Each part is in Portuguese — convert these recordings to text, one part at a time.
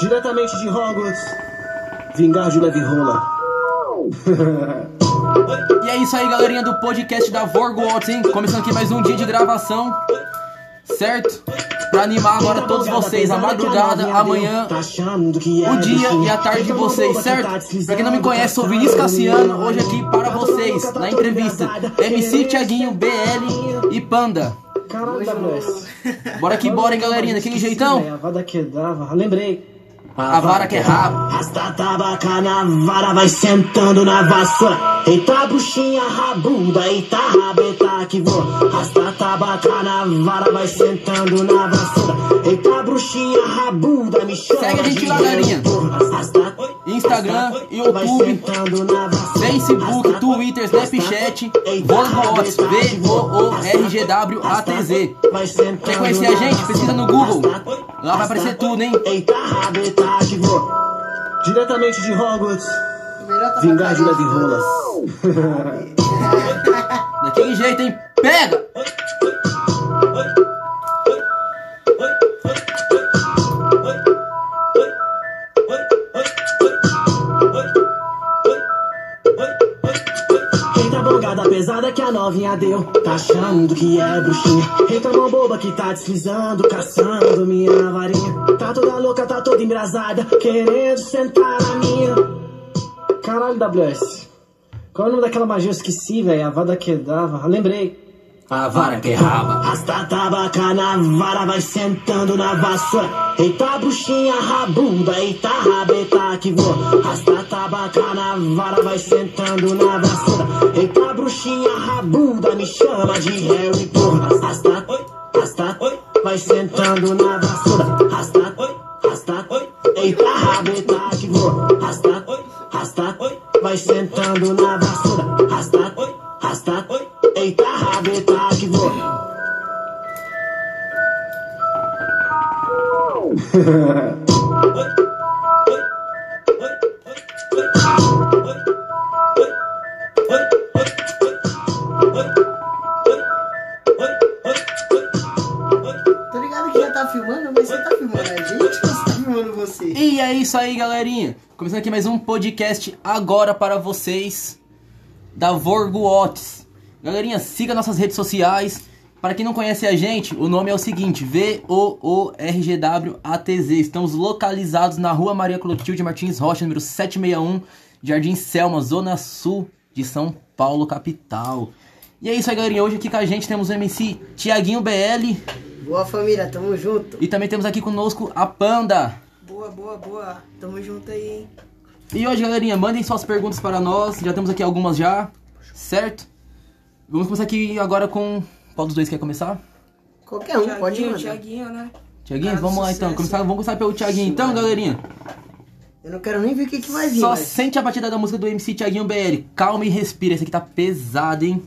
Diretamente de Hogwarts, vingar de leve rola. E é isso aí, galerinha do podcast da Vorgots, hein? Começando aqui mais um dia de gravação, certo? Pra animar agora todos vocês, a madrugada, amanhã, o dia e a tarde de vocês, certo? Pra quem não me conhece, sou Vinícius Cassiano, hoje aqui para vocês, na entrevista, MC Thiaguinho, BL e Panda. Caralho. Bora que bora, hein, galerinha, daquele jeitão? A vada que dava, lembrei. A vara que é rabo. Rasta tabaca na vara, vai sentando na vassoura. Eita bruxinha rabuda, eita rabeta que vou. Rasta tabaca na vara, vai sentando na vassoura. Eita bruxinha rabuda, me chama Segue a gente lá, galerinha. Instagram, YouTube. Facebook, Twitter, Snapchat, Vorgots, V-O-O-R-G-W-A-T-Z. Quer conhecer a gente? Pesquisa no Google. Lá vai aparecer tudo, hein? Eita rabeta que vou. Diretamente de Hogwarts, tá vingar de leve rola. Daquele jeito, hein? Pega! Bongada pesada que a novinha deu. Tá achando que é bruxinha? Eita mão boba que tá deslizando Caçando minha varinha. Tá toda louca, tá toda embrasada Querendo sentar na minha. Caralho, WS Qual é o nome daquela magia? Eu esqueci, velho. A vada que dava. Lembrei A vara que raba. Rasta tabaca na vara, vai sentando na vassoura. Eita bruxinha rabuda, eita rabeta que vou. Rasta tabaca na vara, vai sentando na vassoura. Eita bruxinha rabuda, me chama de Harry Potter. Rasta, rasta, vai sentando na vassoura. Rasta, rasta, eita rabeta que vou. Rasta, rasta, vai sentando na vassoura. Rasta, rasta, eita rabeta que vou. Tô ligado que já tá filmando, mas você tá filmando a gente ou você tá filmando você? E é isso aí, galerinha. Começando aqui mais um podcast agora para vocês da Vorgots. Galerinha, siga nossas redes sociais. Para quem não conhece a gente, o nome é o seguinte: V-O-O-R-G-W-A-T-Z. Estamos localizados na rua Maria Clotilde Martins Rocha, número 761, Jardim Selma, Zona Sul de São Paulo, capital. E é isso aí, galerinha. Hoje aqui com a gente temos o MC Tiaguinho BL. Boa família, tamo junto. E também temos aqui conosco a Panda. Boa, boa, boa. Tamo junto aí, hein? E hoje, galerinha, mandem suas perguntas para nós. Já temos aqui algumas já, certo? Vamos começar aqui agora com... Qual dos dois quer começar? Qualquer um, pode Thiaguinho, mandar. Thiaguinho, né? Tiaguinho, Cara, vamos lá então. Começar, vamos começar pelo Tiaguinho então, galerinha. Eu não quero nem ver o que, que vai vir, Só mas... sente a batida da música do MC Tiaguinho BL. Calma e respira. Esse aqui tá pesado, hein?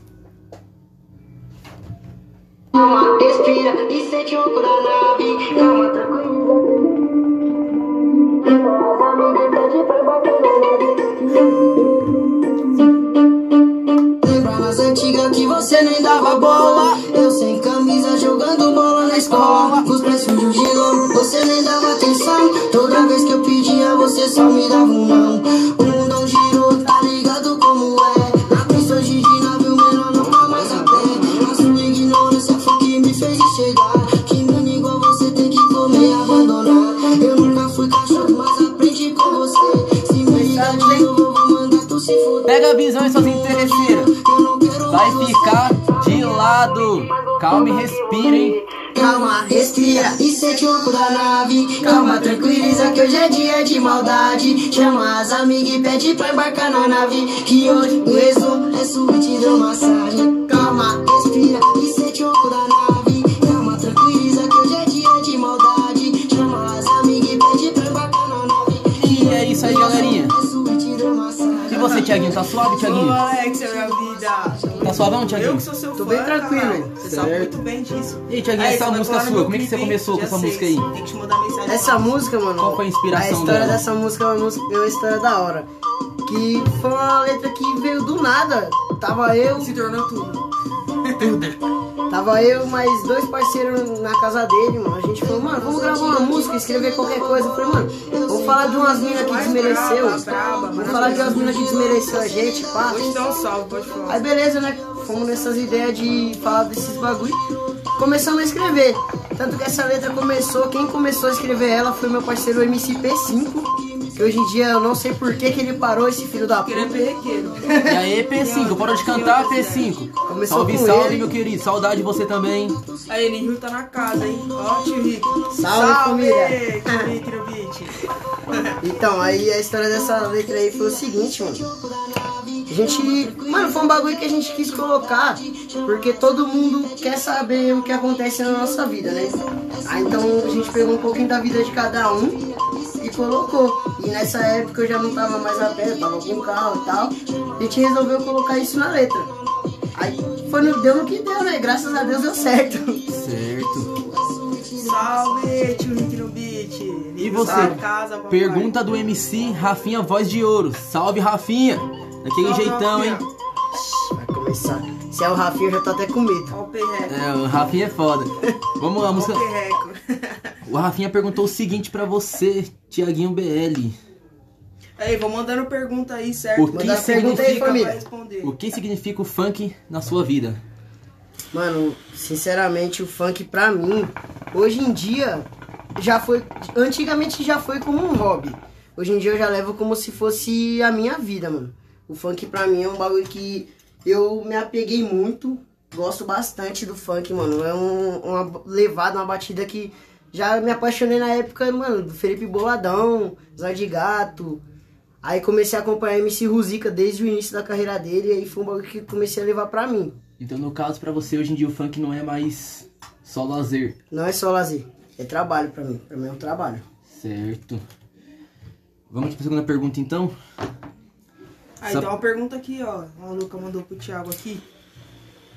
Calma, respira e sente o cu da nave. Calma, tranquilo. As amigas pedem pra bater na nave. Antigas que você hoje é dia de maldade. Chama as amigas e pede pra embarcar na nave. Que hoje o resumo é suíte de massagem. Calma, respira e sente o cu da nave. Calma, tranquiliza que hoje é dia de maldade. Chama as amigas e pede pra embarcar na nave. E é isso aí, galerinha. É. E você, Tiaguinho, tá suave, Tiaguinho? Ô, Alex, é minha vida. Tá suavão, Eu Tiaguinho? que sou seu Tô fã, bem tranquilo. Você sabe muito bem disso. E aí, Tiaguinho, essa você vai música sua, como é que você começou com essa música aí? Tem que te mandar mensagem. Essa música, mano. Qual foi a inspiração A história dela? dessa música é uma, música, é uma história da hora. Que foi uma letra que veio do nada. Tava eu, Se tornou tudo. Tava eu e mais dois parceiros na casa dele, mano. A gente falou, mano, vamos gravar uma música, escrever qualquer coisa. Eu falei, mano, vamos falar de umas minas que desmereceu. Vamos falar de umas minas que desmereceu a gente, pá. Vou te dar um salve, pode falar. Aí beleza, né? Fomos nessas ideias de falar desses bagulho. Começamos a escrever. Tanto que essa letra começou, quem começou a escrever ela foi meu parceiro MCP5. Que hoje em dia eu não sei por que, que ele parou, esse filho da é puta. perrequeiro. E aí, P5, bora de cantar, P5. Começou salve, com salve, ele. meu querido. Saudade de você também. Aí, Ninho tá na casa, hein? Ó, tio Rick. Salve, família. Beat. Então, aí a história dessa letra aí foi o seguinte, mano. A gente. Mano, foi um bagulho que a gente quis colocar, porque todo mundo quer saber o que acontece na nossa vida, né? Aí então a gente pegou um pouquinho da vida de cada um e colocou. E nessa época eu já não tava mais a pé, eu tava com carro e tal. A gente resolveu colocar isso na letra. Aí foi no, deu no que deu, né? Graças a Deus deu certo. Certo. Salve, tio Rick no beat. E você? casa. Pergunta do MC Rafinha Voz de Ouro. Salve, Rafinha. Daquele jeitão, hein? Vai começar. Se é o Rafinha, eu já tô até com medo. Ó o perreco. É, o Rafinha é foda. Vamos lá, Ó o música. perreco. O Rafinha perguntou o seguinte pra você, Tiaguinho BL. Aí, vou mandando pergunta aí, certo? O que aí, significa, responder. o que significa o funk na sua vida? Mano, sinceramente, o funk pra mim, hoje em dia, já foi. Antigamente já foi como um hobby. Hoje em dia eu já levo como se fosse a minha vida, mano. O funk pra mim é um bagulho que eu me apeguei muito. Gosto bastante do funk, mano. É um, uma levada, uma batida que já me apaixonei na época, mano, do Felipe Boladão, Zé de Gato. Aí comecei a acompanhar MC Ruzica desde o início da carreira dele. E aí foi um bagulho que comecei a levar pra mim. Então, no caso, pra você, hoje em dia o funk não é mais só lazer. Não é só lazer, é trabalho pra mim. Pra mim é um trabalho. Certo. Vamos pra segunda pergunta, então? Aí, Só- então uma pergunta aqui, ó. A Luca mandou pro Thiago aqui.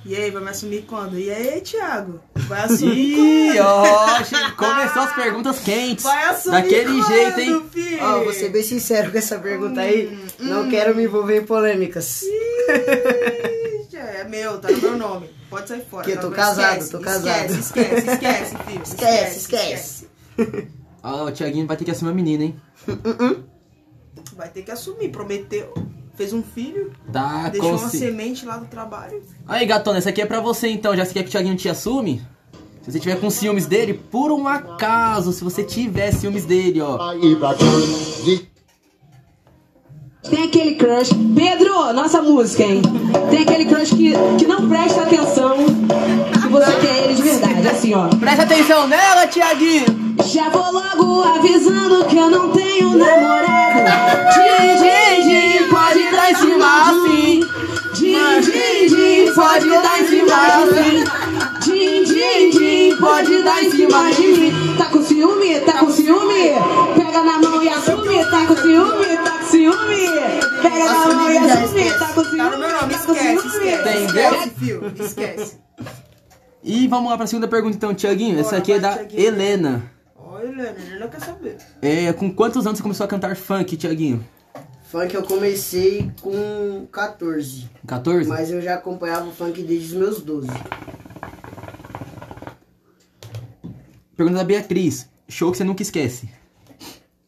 E aí, vai me assumir quando? E aí, Thiago? Vai assumir Ih, ó, começou as perguntas quentes. Vai assumir Daquele quando, jeito, hein? filho? Ó, vou ser bem sincero com essa pergunta aí. Não quero me envolver em polêmicas. Ih, É meu, tá no meu nome. Pode sair fora. Que eu tô Agora casado, esquece, tô casado. Esquece, esquece, esquece, filho. Esquece, esquece. Ó, o Tiaguinho vai ter que assumir a menina, hein? Vai ter que assumir. Prometeu. Fez um filho. Tá deixou uma semente lá do trabalho. Aí, gatona, essa aqui é pra você então. Já você quer que o Thiaguinho te assume? Se você tiver com ciúmes dele, por um acaso, se você tiver ciúmes dele, ó. Tem aquele crush. Pedro, nossa música, hein? Tem aquele crush que, que não presta atenção se você quer ele de verdade. Assim, ó. Presta atenção nela, Thiaguinho! Já vou logo avisando que eu não tenho namorado. Din, din, din, pode dar em cima assim. Din, din, din, pode dar em cima assim. Din, din, din, pode dar em cima de mim. Tá com ciúme? Tá com ciúme? Pega na mão e assume. Tá com ciúme? Tá com ciúme? Pega na mão e assume. Tá com ciúme? Tá no meu nome, esquece, ciúme? esquece. E vamos lá pra segunda pergunta então, Thiaguinho. Essa aqui é da. Helena. Olha, Helena, Helena quer saber. É, com quantos anos você começou a cantar funk, Thiaguinho? Funk eu comecei com 14. 14? Mas eu já acompanhava o funk desde os meus 12. Pergunta da Beatriz. Show que você nunca esquece.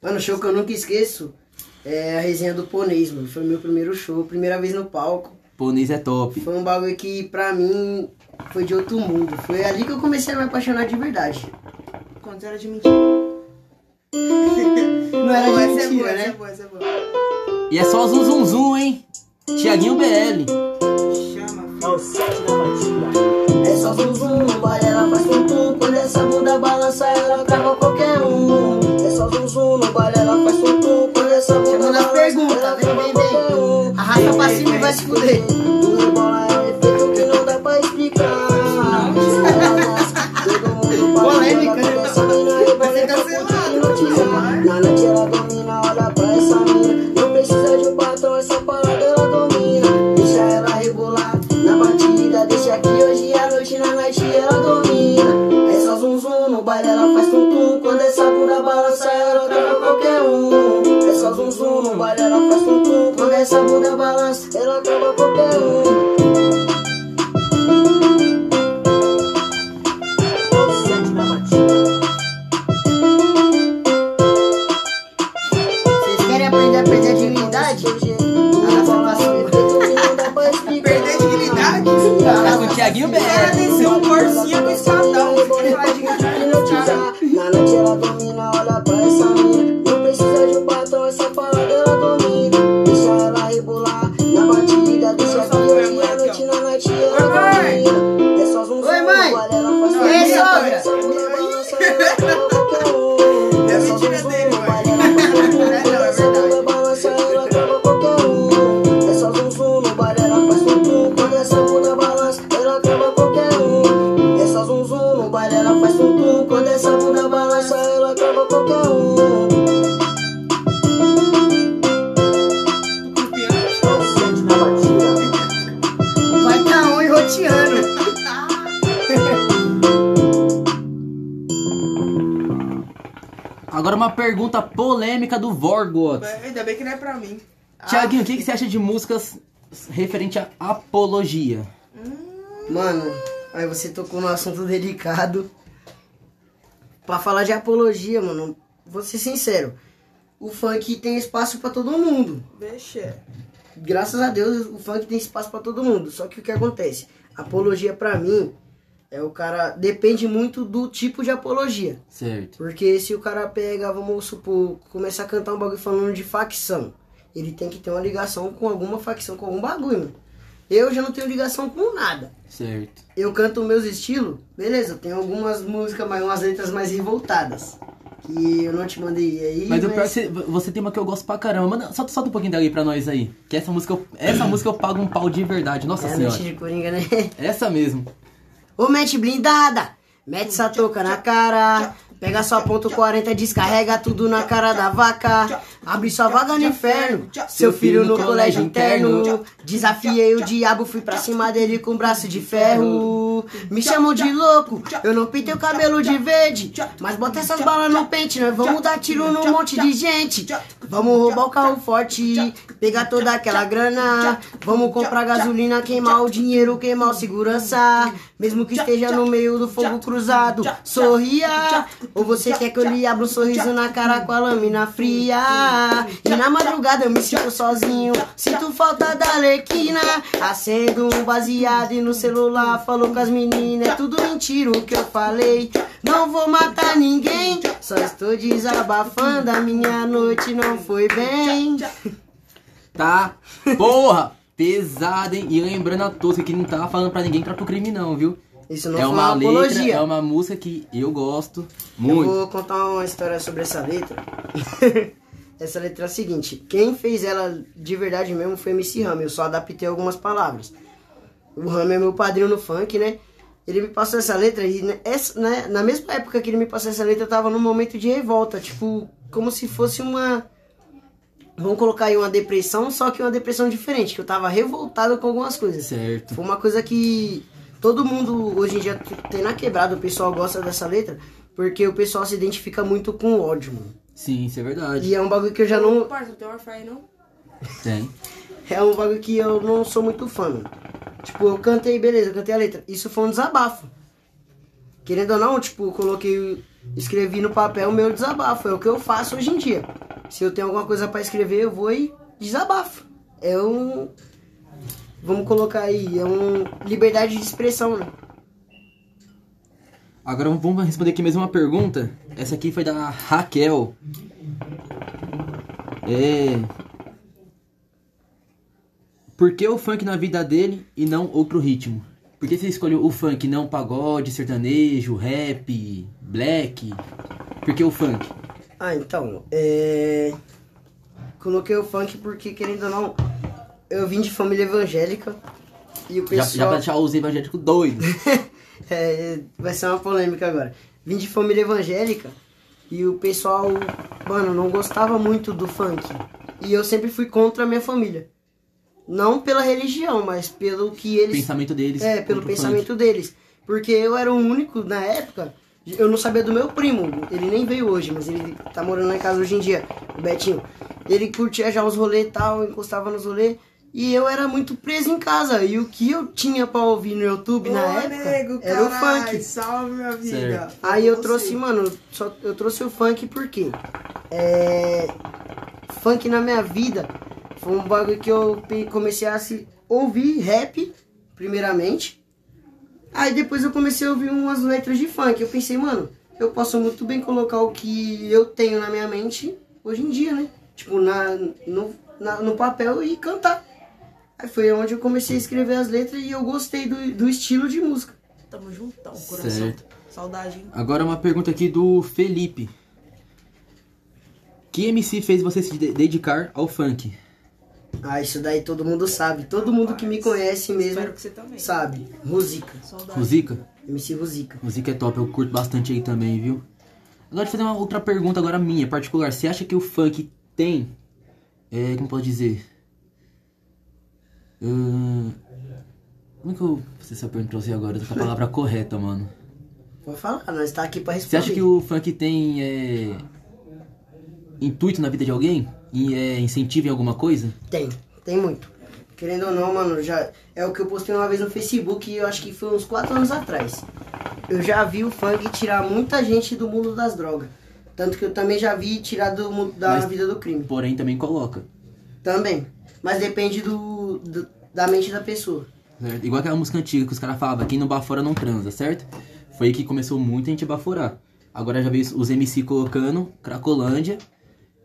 Mano, o show que eu nunca esqueço é a resenha do Ponês, mano. Foi meu primeiro show, primeira vez no palco. Pôneis é top. Foi um bagulho que pra mim foi de outro mundo. Foi ali que eu comecei a me apaixonar de verdade. Quando era de mentira. Não era Boa, de essa é mentira, boa, essa é né? boa, essa é boa. E é só zum zum zum, hein? Tiaguinho BL. Chama, É o sete da batida. É só zum zum, no baile ela faz tum tum Quando essa bunda balança ela trava qualquer um. É só zum zum, no baile ela faz tum tum Quando essa bunda balança perguntas, ela vem, vem, um. Arrasta pra cima e vai se fuder faz Quando é essa bunda balança, ela acaba com qualquer um Vai tá um roteando Agora uma pergunta polêmica do Vorgoth. Ainda bem que não é pra mim. Tiaguinho, o que, que você acha de músicas referente à apologia? Mano, aí você tocou num assunto delicado. Pra falar de apologia, mano, vou ser sincero. O funk tem espaço pra todo mundo. Vixe. Graças a Deus, o funk tem espaço pra todo mundo. Só que o que acontece? Apologia pra mim é o cara depende muito do tipo de apologia. Certo. Porque se o cara pega, vamos supor, começar a cantar um bagulho falando de facção, ele tem que ter uma ligação com alguma facção, com algum bagulho, mano. Eu já não tenho ligação com nada. Certo. Eu canto meus estilos, beleza, tem algumas músicas, mais umas letras mais revoltadas. Que eu não te mandei aí. Mas o pior é que você, tem uma que eu gosto pra caramba. Manda, solta, solta um pouquinho dali pra nós aí. Que essa música, eu- essa música eu pago um pau de verdade. Nossa É senhora. noite de Coringa, né? Essa mesmo. Ô, mente blindada, mete essa touca na cara. Pega sua ponto 40, descarrega tudo na cara da vaca. Abre sua vaga no inferno. Seu filho no colégio interno. Desafiei o diabo, fui pra cima dele com braço de ferro. Me chamam de louco, eu não pintei o cabelo de verde. Mas bota essas balas no pente, nós vamos dar tiro num monte de gente. Vamos roubar o carro forte, pegar toda aquela grana. Vamos comprar gasolina, queimar o dinheiro, queimar o segurança. Mesmo que esteja no meio do fogo cruzado, sorria. Ou você quer que eu lhe abra um sorriso na cara com a lâmina fria? E na madrugada eu me sinto sozinho, sinto falta da lequina. Acendo um baseado e no celular falou com as meninas. É tudo mentira o que eu falei. Não vou matar ninguém, só estou desabafando. A minha noite não foi bem. Tá? Porra! Pesada, hein? E lembrando a todos que não tava falando pra ninguém entrar pro crime, não, viu? Isso não é uma uma letra, apologia. é uma música que eu gosto Eu muito. vou contar uma história sobre essa letra. essa letra é a seguinte: quem fez ela de verdade mesmo foi MC Rami. Eu só adaptei algumas palavras. O Rami é meu padrinho no funk, né? Ele me passou essa letra e né, essa, né, na mesma época que ele me passou essa letra, eu tava num momento de revolta. Tipo, como se fosse uma. Vamos colocar aí uma depressão, só que uma depressão diferente, que eu tava revoltado com algumas coisas. Certo. Foi uma coisa que todo mundo hoje em dia tem na quebrada, o pessoal gosta dessa letra, porque o pessoal se identifica muito com o ódio, mano. Sim, isso é verdade. E é um bagulho que eu já não. Parça, não tem Wi-Fi aí, não? Tem. É um bagulho que eu não sou muito fã, mano. Tipo, eu cantei, beleza, eu cantei a letra. Isso foi um desabafo. Querendo ou não, tipo, eu coloquei. Escrevi no papel o meu desabafo. É o que eu faço hoje em dia. Se eu tenho alguma coisa pra escrever, eu vou e desabafo. É um. Vamos colocar aí, é um. Liberdade de expressão, né? Agora vamos responder aqui mais uma pergunta. Essa aqui foi da Raquel. É. Por que o funk na vida dele e não outro ritmo? Por que você escolheu o funk, não pagode, sertanejo, rap, black? Por que o funk? Ah, então, é... Coloquei o funk porque, querendo ou não, eu vim de família evangélica e o Já, já pessoal... pra deixar os evangélicos doidos. É, vai ser uma polêmica agora. Vim de família evangélica e o pessoal, mano, não gostava muito do funk. E eu sempre fui contra a minha família. Não pela religião, mas pelo que eles... pensamento deles. É, pelo pensamento deles. Porque eu era o único, na época, eu não sabia do meu primo. Ele nem veio hoje, mas ele tá morando lá em casa hoje em dia, o Betinho. Ele curtia já os rolês e tal, encostava nos rolês. E eu era muito preso em casa. E o que eu tinha pra ouvir no YouTube na Ô, época nego, era o carai, funk. Salve, minha vida. Certo. Aí eu você. trouxe, mano, só, eu trouxe o funk porque é, funk na minha vida foi um bagulho que eu comecei a se ouvir rap, primeiramente. Aí depois eu comecei a ouvir umas letras de funk. Eu pensei, mano, eu posso muito bem colocar o que eu tenho na minha mente hoje em dia, né? Tipo, na, no, na- no papel e cantar. Aí foi onde eu comecei a escrever as letras e eu gostei do, do estilo de música. Tamo juntão, coração. Certo. Saudade, hein? Agora uma pergunta aqui do Felipe. Que MC fez você se de- dedicar ao funk? Ah, isso daí todo mundo sabe. Todo mundo que me conhece mesmo Espero que você também. sabe. Saudade. Musica? MC Musica. Musica é top, eu curto bastante aí também, viu? Agora, deixa eu fazer uma outra pergunta agora minha, particular. Você acha que o funk tem... É, como pode dizer? Ahn, como é que eu... vou fazer essa pergunta pra você agora? Com a palavra correta, mano. Pode falar, nós tá aqui pra Você responder. acha que o funk tem... É, intuito na vida de alguém? E é, incentivo em alguma coisa? Tem, tem muito. Querendo ou não, mano, já é o que eu postei uma vez no Facebook e eu acho que foi uns 4 anos atrás. Eu já vi o funk tirar muita gente do mundo das drogas. Tanto que eu também já vi tirar do mundo da Mas- vida do crime. Porém, também coloca. Também. Mas depende do, do- da mente da pessoa. Certo? Igual aquela música antiga que os caras falavam, quem não bafora não transa, certo? Foi aí que começou muita gente a baforar. Agora já veio os MC colocando Cracolândia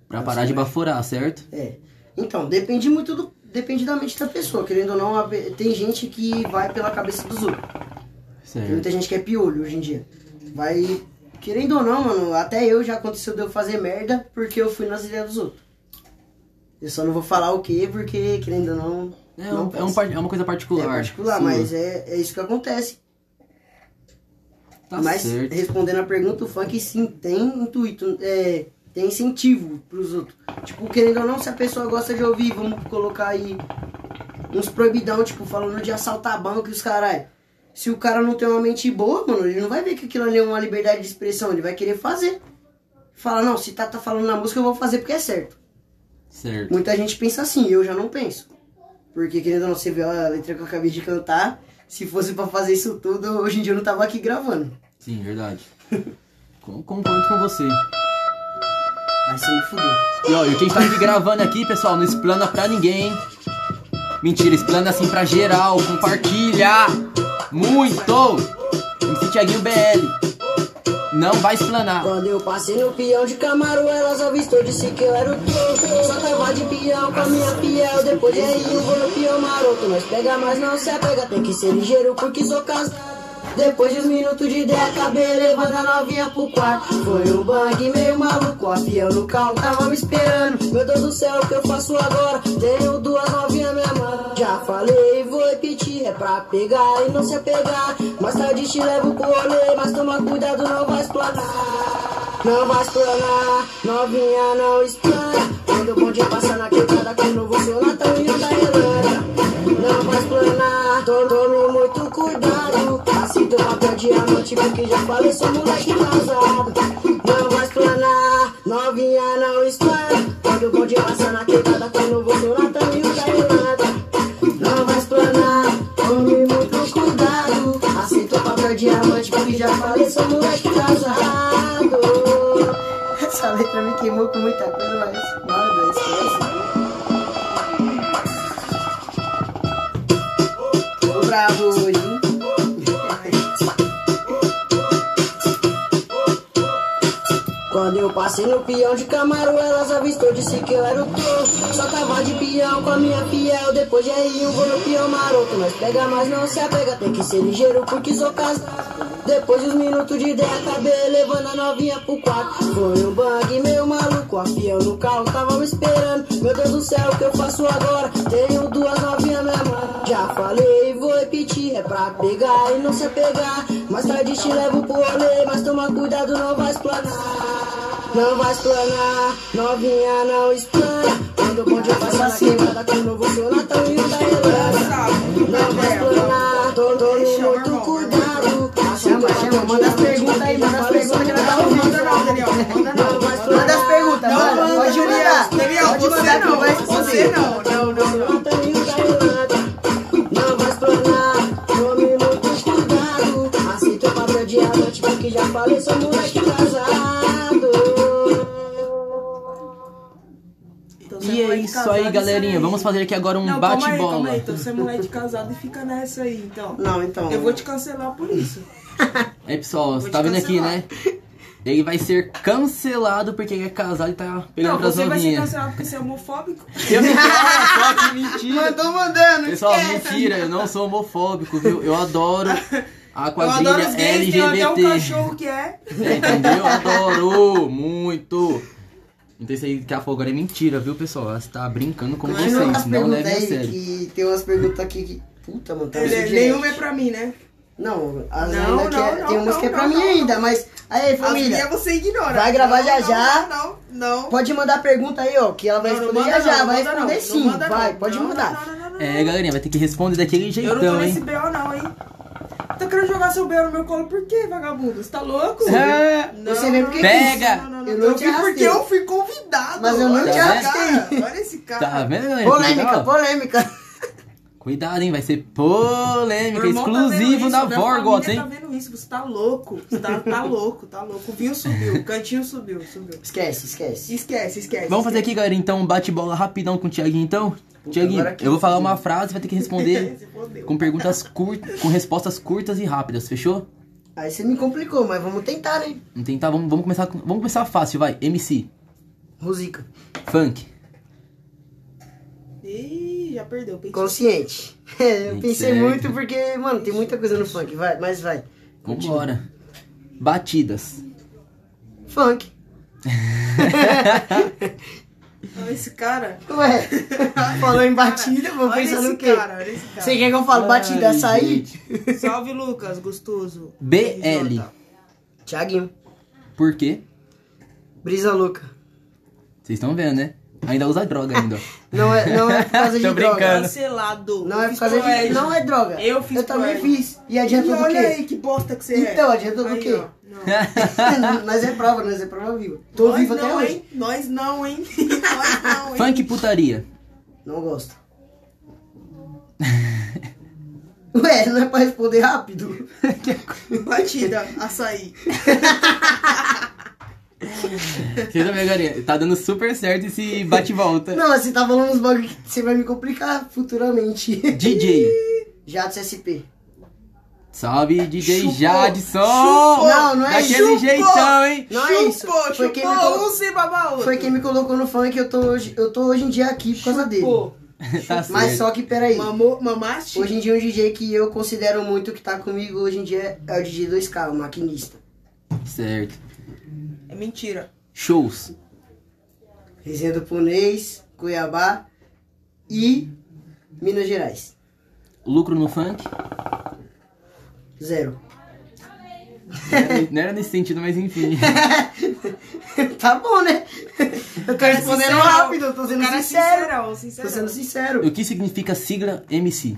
pra parar de baforar, certo? É. Então, depende muito do. Depende da mente da pessoa. Querendo ou não, a tem gente que vai pela cabeça dos outros. Tem Certo. muita gente que é piolho hoje em dia. Vai. Querendo ou não, mano, até eu já aconteceu de eu fazer merda porque eu fui nas ideias dos outros. Eu só não vou falar o que, porque, querendo ou não. É, não um- é, um par- é uma coisa particular. É particular, mas é, é isso que acontece. Tá mas certo. respondendo a pergunta, o funk sim tem intuito, é, tem incentivo pros outros. Tipo, querendo ou não, se a pessoa gosta de ouvir, vamos colocar aí uns proibidão, tipo, falando de assaltar banco e os caralho. Se o cara não tem uma mente boa, mano, ele não vai ver que aquilo ali é uma liberdade de expressão, ele vai querer fazer. Fala, não, se tá, tá falando na música, eu vou fazer porque é certo. Certo. Muita gente pensa assim, eu já não penso. Porque, querendo ou não, você vê a letra que eu acabei de cantar, se fosse pra fazer isso tudo, hoje em dia eu não tava aqui gravando. Sim, verdade. Com- Concordo com você. Aí você me fudeu. E ó, e quem tá aqui gravando aqui, pessoal, não explana pra ninguém. Mentira, explana assim pra geral, compartilha! Muito! MC Thiaguinho BL. Não vai explanar. Quando eu passei no peão de Camaro, elas avistou, disse que eu era o troco. Só tava de peão com a minha fiel. Depois de aí eu vou no peão maroto. Nós pega, mas não se apega, tem que ser ligeiro porque sou casado. Depois de uns minutos de ideia, acabei levando a novinha pro quarto. Foi um bang meio maluco, a fiel no carro tava me esperando. Meu Deus do céu, o que eu faço agora? Tenho duas novinhas me amando. Já falei, vou repetir, é pra pegar e não se apegar. Mais tarde te levo pro rolê, mas toma cuidado, não vai explanar. Não vai explanar, novinha não explana. Quando o bonde passa na quebrada, com o novo seu Natanzinho da Irlanda. Não vai explanar, to- tome muito. Aceita o papel diamante, porque já falei, sou moleque casado. Não vai explanar, novinha não explana. Quando o bonde passa na quebrada, com o novo seu Natanzinho da Irlanda. Não vai explanar, tome muito cuidado. Aceita o papel diamante, porque já falei, sou moleque casado. Essa letra me queimou com muita coisa, mas nada, esquece. Bravo hoje, Quando eu passei no peão de Camaro, elas avistou, disse que eu era o troco. Só tava de peão com a minha fiel. Depois de aí eu vou no peão maroto. Nós pega, mas não se apega, tem que ser ligeiro porque sou casado. Depois de uns minutos de ideia, acabei levando a novinha pro quarto. Foi um bang meio maluco, a fiel no carro tava me esperando. Meu Deus do céu, o que eu faço agora? Tenho duas novinhas me amando. Já falei, vou repetir, é pra pegar e não se apegar. Mais tarde te levo pro rolê, mas toma cuidado, não vai explanar. Não vai explanar, novinha não explana. Quando o bonde passa na quebrada com o novo seu Natanzinho da Irlanda. Não vai explanar, to- tome muito cuidado. Chama, chama, manda as perguntas aí, manda as perguntas que nós tá ouvindo. Manda não, Daniel, manda não. Vai. Manda as perguntas, manda. manda, Pode Daniel. mandar. Daniel, Pode você mandar não, vou você não, isso aí, galerinha. Vamos fazer aqui agora um Não, aí, bate-bola. aí. Então você é moleque casado e fica nessa aí, então. Não, então. Eu vou te cancelar por isso. Aí, pessoal, você tá vendo aqui, né? Ele vai ser cancelado porque ele é casado e tá pegando Não, pras você vai ser cancelado porque você é homofóbico. Eu não sou, que mentira. Mandou mandando. Pessoal, esquece. mentira, eu não sou homofóbico, viu? Eu adoro a Eu quadrilha adoro os gays, tem até um LGBT. cachorro que é. É, entendeu? Eu adoro muito. Então isso aí que ela falou agora é mentira, viu, pessoal? Ela está brincando com Continua as vocês, não levem a aí, sério. que tem umas perguntas aqui que... Puta, mano, tá Ele- direct. Nenhuma é pra mim, né? Não, as Não, ainda que não, é, não, tem umas não, que é pra não, mim não, ainda, mas... Aí, família, você ignora. Vai gravar Não, já não, já. Não, não, não. pode mandar pergunta aí, ó, que ela vai Não, não responder manda já já, não, vai responder não, sim, não vai, não. pode Não, mandar. não, não, não, não. É, galerinha, vai ter que responder daquele Eu não jeitão, tô nesse? B.O. não, hein? Tá querendo jogar seu B.O. no meu colo por quê, vagabundo? Você tá louco? É. Não, Você não, porque não, Pega. não, não, não, Eu Eu, não te porque arrastei. eu fui convidado. Mas eu não olha te cara, Olha esse cara. Tá vendo, galera? Polêmica, polêmica. Cuidado, hein? Vai ser polêmica, tá exclusivo vendo da família hein? Tá vendo isso? Você tá louco. Você tá, tá louco, tá louco. O vinho subiu, o cantinho subiu, subiu. Esquece, esquece. Esquece, esquece. Vamos fazer esquece. aqui, galera, então, um bate-bola rapidão com o Thiaguinho, então? Tiaguinho, eu vou falar uma frase, vai ter que responder com perguntas curtas, com respostas curtas e rápidas, fechou? Aí você me complicou, mas vamos tentar, né? Vamos tentar, vamos, vamos começar, com- vamos começar fácil, vai. MC, Rosica. funk, Ih, já perdeu. pensou. Consciente. É, eu pensei certo. muito porque, mano, tem muita coisa no funk, vai, mas vai. vambora. Batidas, Funk. Olha esse cara. Ué, falou em batida, vou Olha pensar no quê? cara, olha esse cara. Você quer que eu fale batida Ai, açaí? Salve, Lucas, gostoso. BL. RJ. Thiaguinho. por quê? Brisa louca. Vocês estão vendo, né? Ainda usa droga ainda. ó. Não é, não é por causa de Tô droga. brincando. Cancelado. Não é por causa de. Não é droga. Eu fiz Eu também fiz. E adiantou E do olha quê? aí que bosta que você é. Então, adiantou do quê? ó. Não. nós é prova, nós é prova viva. Tô Nós vivo até não, hoje. hein? Nós não, hein? Nós não, hein? Funk e putaria. Não gosto. Ué, não é pra responder rápido? Batida, açaí. Vocês vão ver, galerinha, tá dando super certo esse bate-volta. Não, você tá falando uns bagulho que você vai me complicar futuramente. DJ. Jatos SP. Salve, DJ Chupou. Jadson! Chupou. Não, não é Daquele isso. jeitão, hein? Não é isso. Chupou, Foi quem me chupou, colocou- um. Foi quem me colocou no funk, eu tô hoje, eu tô hoje em dia aqui por causa dele. Chupou. tá. Mas só que, peraí. Mamou, mamaste? Hoje em dia um DJ que eu considero muito que tá comigo hoje em dia é o DJ 2K, o maquinista. Certo. É mentira. Shows. Resenha do Punês, Cuiabá e Minas Gerais. Lucro no funk. Zero. Não era- Não era nesse sentido, mas enfim. tá bom, né? Eu tô respondendo Sincerão. rápido, eu tô sendo cara sincero. sincerão, Tô sendo sincero. O que significa sigla MC?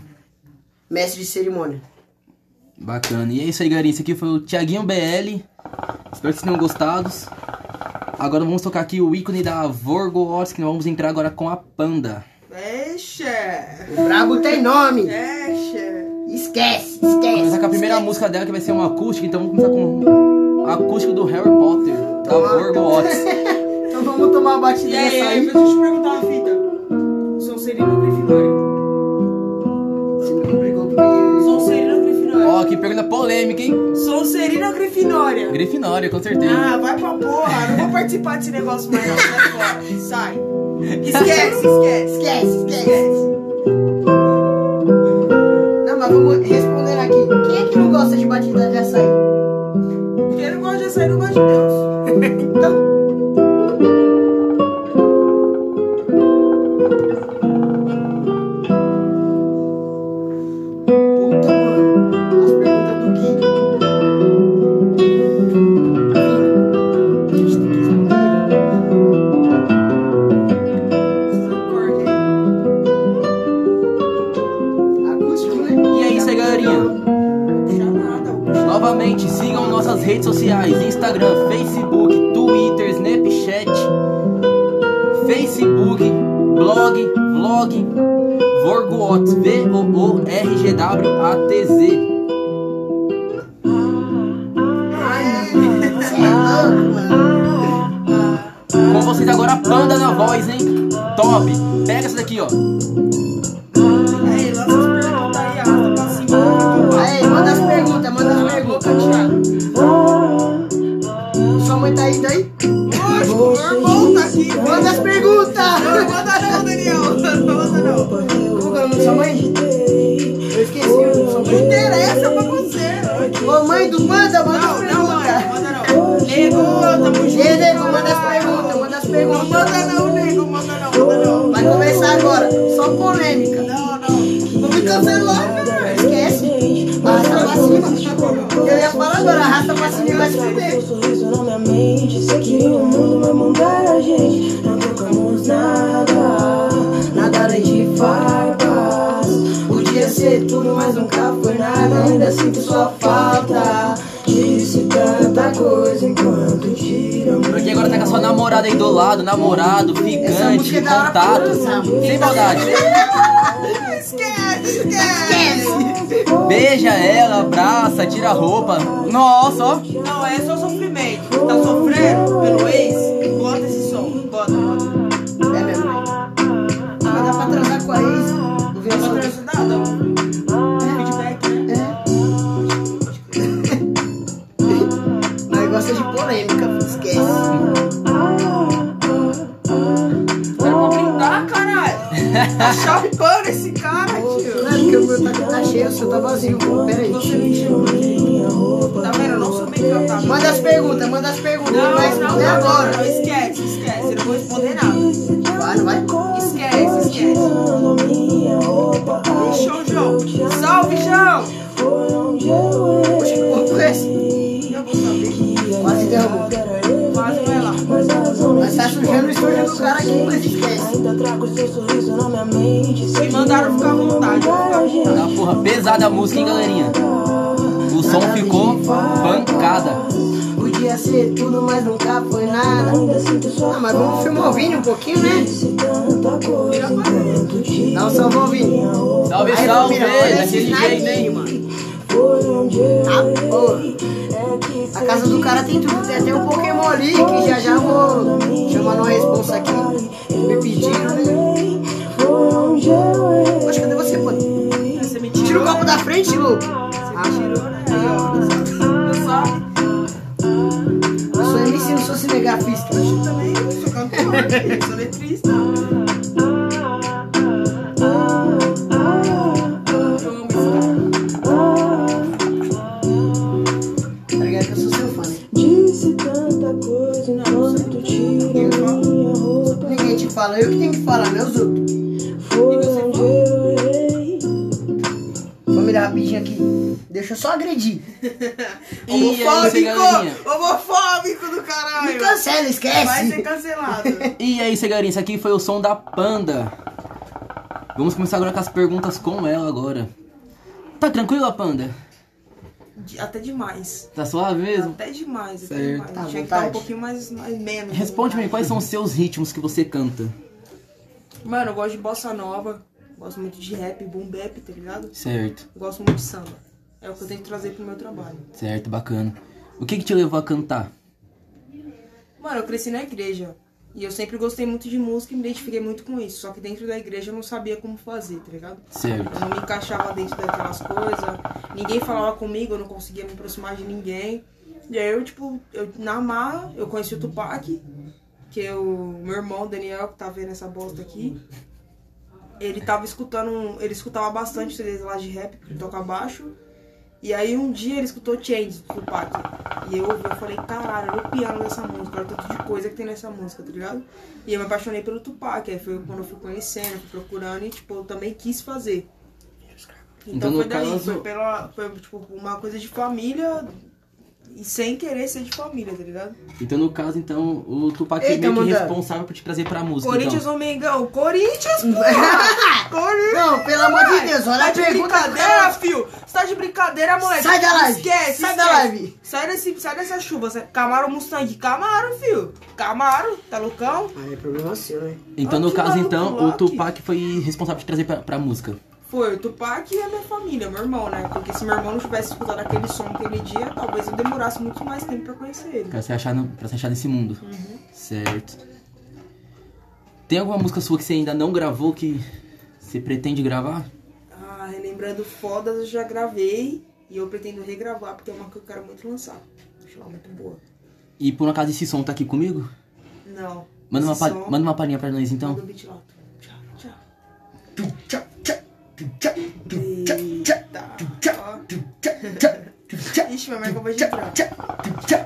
Mestre de cerimônia. Bacana. E é isso aí, galerinha. Esse aqui foi o Thiaguinho BL. Espero que vocês tenham gostado. Agora vamos tocar aqui o ícone da Vorgo Otis, que nós vamos entrar agora com a Panda. Fecha. O brabo tem nome. Fecha. Esquece, Vamos esquece. começar com a primeira esquece. música dela, que vai ser uma acústica. Então vamos começar com a acústica do Harry Potter, da Otis. Então vamos tomar uma batida aí, aí. deixa eu te perguntar uma fita. Sonserina ou Grifinória? Você me complicou porque... Sonserina ou Grifinória? Ó, que pergunta polêmica, hein? Sonserina ou Grifinória? Grifinória, com certeza. Ah, vai pra porra. Não vou participar desse negócio mais não. Sai fora. Sai. Esquece, esquece. Esquece, esquece. Vamos responder aqui. Quem é que não gosta de batida de açaí? Quem não gosta de açaí não gosta de Deus. Então... Instagram, Facebook, Twitter, Snapchat, Facebook, blog, vlog, Vorgoats, V-O-O-R-G-W-A-T-Z. Com vocês agora, Panda na voz, hein? Top! Pega essa daqui, ó. O nome da sua mãe? Eu esqueci o nome da sua Não mãe. interessa pra você. Ô mãe do Manda, manda as Não, não, perguntas. Manda não. Nego, tamo junto. Ei, nego, manda as perguntas, manda as Não perguntas. manda não, nego. Manda não, manda não. Vai começar agora, só polêmica. Não, não. Vou me cancelar, cara. Esquece. Arrasta pra cima. Eu ia falar agora, arrasta pra cima e vai se fuder. Sorriso na minha mente. Sei que o mundo vai mudar a gente. Não trocamos nada, nada além de farpas. Tudo, mas nunca foi nada. Ainda sinto sua falta. Disse tanta coisa enquanto amo. Porque agora tá com a sua namorada aí do lado, namorado, ficante, é contato. Sem maldade. Esquece, esquece. Beija ela, abraça, tira a roupa. Nossa, ó. Vou responder nada. Vai, não vai? Esquece, esquece. Ih, Show, João. Salve, João. Poxa, que porra foi esse? Quase derrubou. Quase vai lá. Mas tá sujando o estúdio do cara aqui, mas esquece. Me mandaram ficar à vontade. vou ficar à vontade. Tá, porra, pesada a música, hein, galerinha? O som ficou pancada. Podia ser tudo, mas nunca foi nada. Ah, mas vamos filmar o Vini um pouquinho, né? Dá um salve ao Vini. Salve, Aí, salve, daquele jeito, hein? mano. Ah, porra. A casa do cara tem tudo, tem até um Pokémon ali, que já já vou chamar uma responsa aqui. Me pediram, né? Poxa, cadê você, pô? Tira o copo da frente, louco. Você me tirou, Não sou cinegrafista. Eu também sou cantor. Sou letrista. Fala, eu que tenho que falar, não é os outros. Família, rapidinho aqui. Deixa eu só agredir. E? Homofóbico! Homofóbico do Me caralho! cancela, Vai ser esquece. cancelado. E aí, cegarinha, isso aqui foi o som da Panda. Vamos começar agora com as perguntas com ela agora. Tá tranquila, Panda? Até demais. Tá suave mesmo? Até demais, até Certo. demais. Tá Tinha que estar um vontade. pouquinho mais, mais menos. Responde-me, quais são os seus ritmos que você canta? Mano, eu gosto de bossa nova. Gosto muito de rap, boom bap, tá ligado? Certo, Eu gosto muito de samba. É o que eu tenho que trazer pro meu trabalho. certo, bacana. O que que te levou a cantar? Mano, eu cresci na igreja. E eu sempre gostei muito de música e me identifiquei muito com isso. Só que dentro da igreja eu não sabia como fazer, tá ligado? Certo, Eu não me encaixava dentro daquelas coisas. Ninguém falava comigo, eu não conseguia me aproximar de ninguém. E aí eu, tipo, eu, na marra, eu conheci o Tupac, que é o meu irmão Daniel, que tá vendo essa bosta aqui. Ele tava escutando, ele escutava bastante CDs lá de rap, porque ele toca baixo. E aí um dia ele escutou Change do Tupac. E eu ouvi, eu falei, caralho, olha o piano dessa música, olha o tanto de coisa que tem nessa música, tá ligado? E eu me apaixonei pelo Tupac, aí foi quando eu fui conhecendo, fui procurando e, tipo, eu também quis fazer. Então, Então, foi daí, caso- foi pela. Foi tipo uma coisa de família e sem querer ser de família, tá ligado? então no caso, então, o Tupac é Eita, meio que responsável por te trazer pra música, Corinthians então. ou Mengão? Corinthians, porra! Corinthians! Não, pelo amor de Deus, olha tá a de pergunta. brincadeira, fio! Você tá de brincadeira, moleque! Sai da live, Esquece, sai da esquece. live. Sai, desse, sai dessa chuva. sai- Camaro Mustang, Camaro, fio! Camaro, tá loucão? Aí é problema seu, né? Então, Ah, no que caso, então, o. Tupac foi responsável por te trazer pra, pra música. Foi o Tupac e a minha família, meu irmão, né? Porque se meu irmão não tivesse escutado aquele som aquele dia, talvez eu demorasse muito mais tempo pra conhecer ele. Pra se achar, no, pra se achar nesse mundo. Uhum. Certo. Tem alguma música sua que você ainda não gravou que você pretende gravar? Ah, relembrando fodas, eu já gravei e eu pretendo regravar porque é uma que eu quero muito lançar. Acho ela muito boa. E por um acaso esse som tá aqui comigo? Não. Manda uma, som- manda uma palhinha pra nós então. Manda o beat lá. Tchau, tchau. Tchá, tchá, tchá, tchá, Eita. ó. Ixi, minha mãe acabou de entrar.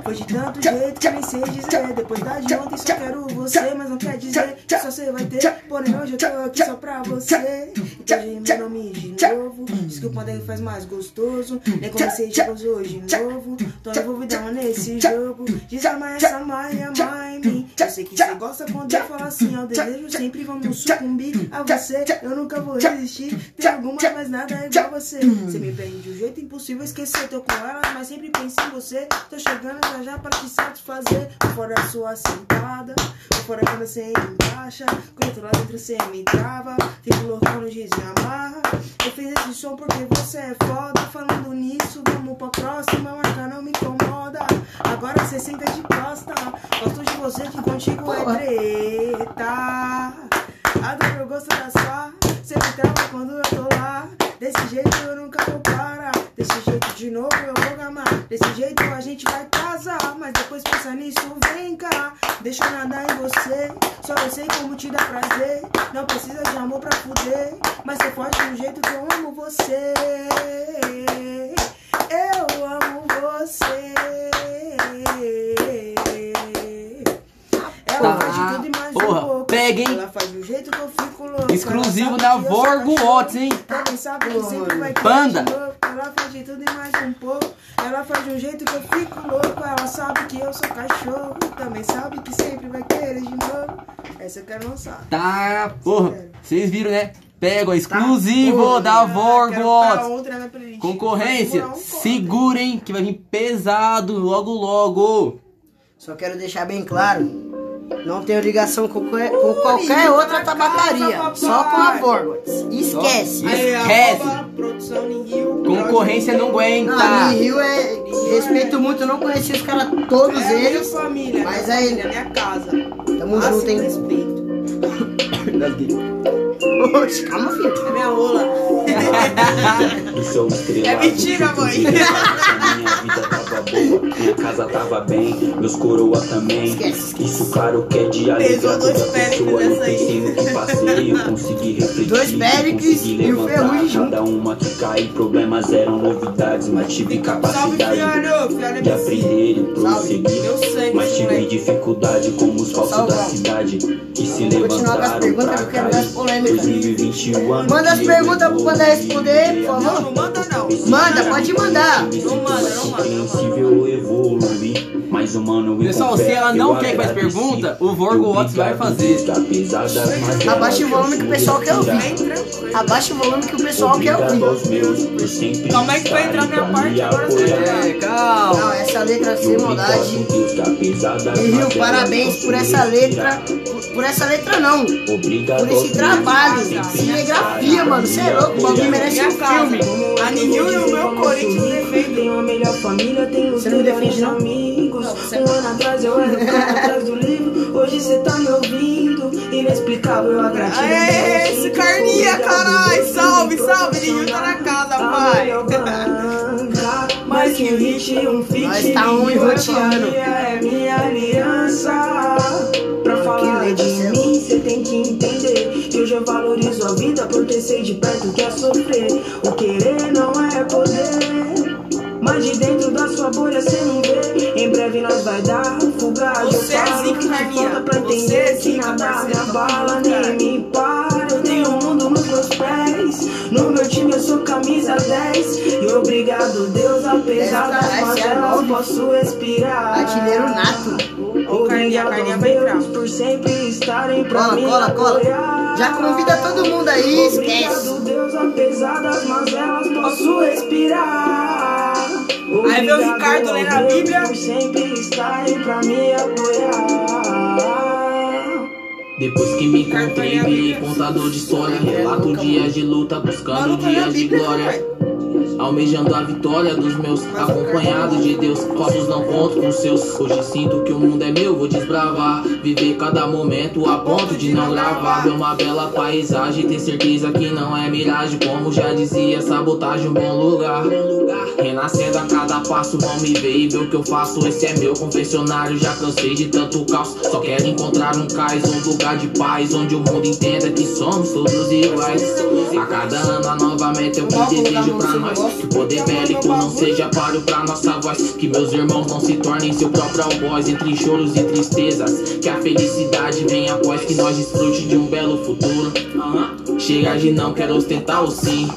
Foi de tanto jeito que nem sei dizer. Depois da de ontem só quero você, mas não quer dizer que só você vai ter. Porém, hoje eu tô aqui só pra você. Então, meu nome de novo. Diz que o poder faz mais gostoso. Nem comecei de gozo hoje de novo. Tô envolvidão nesse jogo. Diz amanhã essa mãe, amar em mim. Eu sei que você gosta quando eu falo assim. Ao desejo sempre vamos sucumbir a você. Eu nunca vou resistir. Tem alguma, mas nada é igual você. Você me prende de um jeito impossível esquecer. Tô com ela, mas mas sempre penso em você. Tô chegando já já pra te satisfazer. Fora a sua sentada, fora quando você encaixa. Quando lá dentro você me trava, fico loucão no giz e amarra. Eu fiz esse som porque você é foda. Falando nisso, vamos pra próxima. Marca não me incomoda. Agora você senta de costa. Gosto de você que contigo é treta. Adoro eu gosto da sua. Me trava quando eu tô lá. Desse jeito eu nunca vou parar. Desse jeito de novo eu vou gamar. Desse jeito a gente vai casar. Mas depois pensa nisso, vem cá. Deixa eu nadar em você. Só eu sei como te dá prazer. Não precisa de amor pra fuder. Mas você pode de um jeito que eu amo você. Eu amo você. Ela Tá. faz de tudo e mais Porra, um pouco. pega, hein? Ela faz do jeito que eu fico louco. Exclusivo da Vorgo. Watts, hein? Também sabe que sempre vai ter Panda. Ela faz de tudo e mais um pouco. Ela faz de um jeito que eu fico louco. Ela sabe que eu sou cachorro. Também sabe que sempre vai querer de novo. Essa eu quero lançar. Tá, porra. Vocês viram, né? Pega, ó, exclusivo porra, da Vorgo. Concorrência, um segurem que vai vir pesado logo logo. Só quero deixar bem claro. Não tenho ligação com, qualquer- com qualquer outra tabacaria. Só com a Forwards. Esquece. Aí, Esquece. arroba, produção em Rio. Concorrência não Não, a aguenta. Rio é. Respeito muito, não conheci os caras todos É minha eles. família, Mas minha aí- família, minha casa. Tamo junto, hein? respeito. Oxe, calma, filho. É minha rola. É mentira, mãe. Tava boa, minha casa tava bem, meus coroa também. Isso, claro, que é de alegria Pesou dois toda pessoa. Eu pensei no que passei, eu consegui refletir. Dois Péricles consegui e o levantar Ferrugem. Cada uma que cai, problemas eram novidades, mas tive Salve, capacidade é de aprender e prosseguir. Mas tive dificuldade como os falsos Salve, da cidade que se levantaram pra cair. polêmicas. 2021 ano Manda as perguntas pro Panda responder, por Não, favor. não manda não. Manda, pode mandar. Não manda, não manda, não manda. Eu evoluir, mas Pessoal, se ela não quer que faz pergunta, o Vorgo Watts vai fazer. Abaixa o volume que o pessoal quer ouvir. Abaixa o volume que o pessoal quer ouvir. Como é que vai entrar minha parte agora? É, calma. Não, essa letra sem maldade. E Rio, parabéns por essa letra. Por, por essa letra não. Obrigado Por esse trabalho. Cinegrafia, mano. Você é louco, o bagulho merece um filme. A Nihil e o meu Corinthians defendem. Você não me defende, não? Um ano atrás eu era o cara atrás do livro. Hoje cê tá me ouvindo. Inexplicável a gratidão. Aê, esse carninha, carai. Salve, salve. Nihil tá na casa, pai. banca, Mais que um hit e um feat. Nós tá um Nihil é roteando. É minha aliança. Pra falar de mim, cê tem que entender. Que hoje eu valorizo a vida por ter sei de perto que é sofrer. O querer não é poder. Mas de dentro da sua bolha cê não vê. Em breve nós vai dar fuga. Você é zica, Carminha. Falta pra Você entender é que zica, nada me abala nem me para. Eu tenho o mundo nos meus pés. No meu time eu sou camisa 10. E obrigado, Deus, apesar Essa- das é mazelas, nova. posso respirar. Artilheiro nato. Ô, Carlinha, Obrigado Carlinha a vai entrar. Por sempre estarem pra Cola, mim cola, cola. Já convida todo mundo aí, esquece. Obrigado, Deus, apesar das mazelas, posso respirar. Aí vem o Ricardo lendo a Bíblia. Por sempre estarem pra me apoiar. Depois que me encontrei, virei contador de história. Relato dias de luta, buscando tá dias de glória. Almejando a vitória dos meus, acompanhado de Deus. Fotos não conto com seus. Hoje sinto que o mundo é meu, vou desbravar. Viver cada momento a ponto de não gravar. Ver uma bela paisagem, ter certeza que não é miragem. Como já dizia, sabotagem, um bom lugar. Renascendo a cada passo, vão me ver e ver o que eu faço. Esse é meu confessionário, já cansei de tanto caos. Só quero encontrar um cais, um lugar de paz. Onde o mundo entenda que somos todos iguais. A cada ano a nova meta é desejo pra nós. Que o poder bélico não seja páreo pra nossa voz. Que meus irmãos não se tornem seu próprio algoz. Entre choros e tristezas. Que a felicidade venha após que nós desfrute de um belo futuro. Chega de não quero ostentar o sim.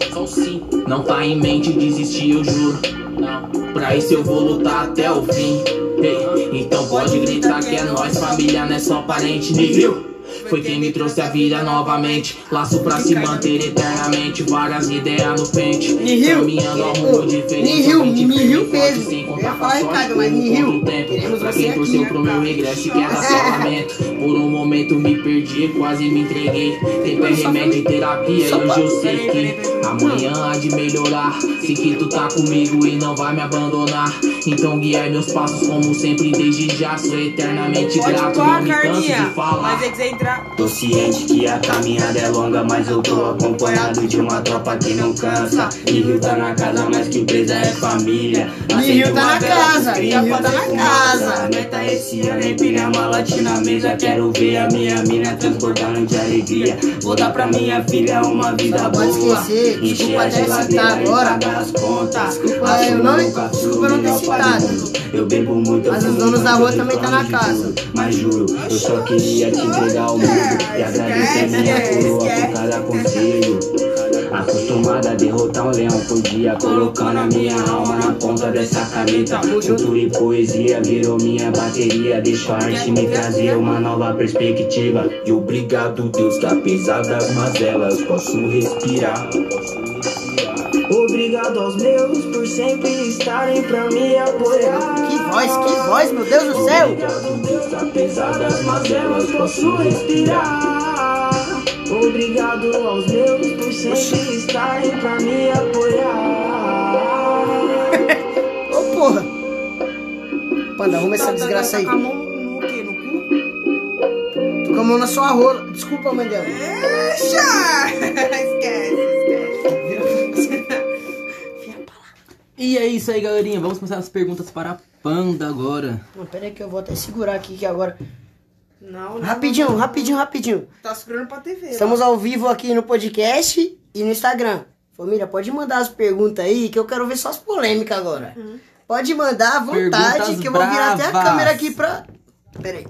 Não tá em mente desistir, eu juro. Não. Pra isso eu vou lutar até o fim. Então pode gritar que é nós, família, não é só parente, nível. Foi quem me trouxe a vida novamente. Laço pra se manter eternamente. Várias ideias no pente. Nihil. Caminhando ao mundo diferente. Nihil, Nihil. Sem Eu ia falar, Ricardo, mas Nihil, Pra quem torceu né? pro meu regresso e quer dar salvamento. Por um momento me perdi, quase me entreguei. Tempo é remédio e terapia. E hoje eu sei que amanhã há de melhorar. Sei que tu tá comigo e não vai me abandonar. Então guiai meus passos como sempre desde já. Sou eternamente grato, não me canso de falar. Mas é que você entrar. Tô ciente que a caminhada é longa, mas eu tô acompanhado de uma tropa que não cansa. Nihil tá na casa, mas que empresa é família. Nihil tá na casa, cria Nihil tá na casa. Meta esse ano, empilha malote na mesa. Quero ver a minha mina transbordando de alegria. Vou dar pra minha filha uma vida boa. esquecer, desculpa a até citar e agora. pagar as contas. Desculpa, eu não- desculpa eu não ter citado. Eu bebo muito, Mas os donos da rua também tá na casa. Mas juro, eu só queria te entregar o E agradecer a minha coroa por cada conselho Acostumada a derrotar um leão por dia Colocando a minha alma na ponta dessa caneta. Cultura e poesia virou minha bateria. Deixa a arte me trazer uma nova perspectiva. E obrigado Deus que apesar das mazelas posso respirar Obrigado aos meus por sempre estarem pra me apoiar. Que voz, que voz, meu Deus do céu! Obrigado Deus apesar das Mazelas posso respirar. Obrigado aos meus por sempre estarem pra me apoiar. Ô porra! Panda, arruma essa desgraça aí. Tá com a mão no quê? No cu? Tô com a mão na sua rola. Desculpa, mãe dela. Deixa! esquece. E é isso aí, galerinha. Vamos começar as perguntas para a Panda agora. Não, pera aí que eu vou até segurar aqui que agora. Não, não. Rapidinho, rapidinho, rapidinho. Tá segurando pra TV. Estamos ao vivo aqui no podcast e no Instagram. Família, pode mandar as perguntas aí que eu quero ver só as polêmicas agora. Pode mandar à vontade Perguntas que eu vou virar até a bravas. câmera aqui pra. Pera aí.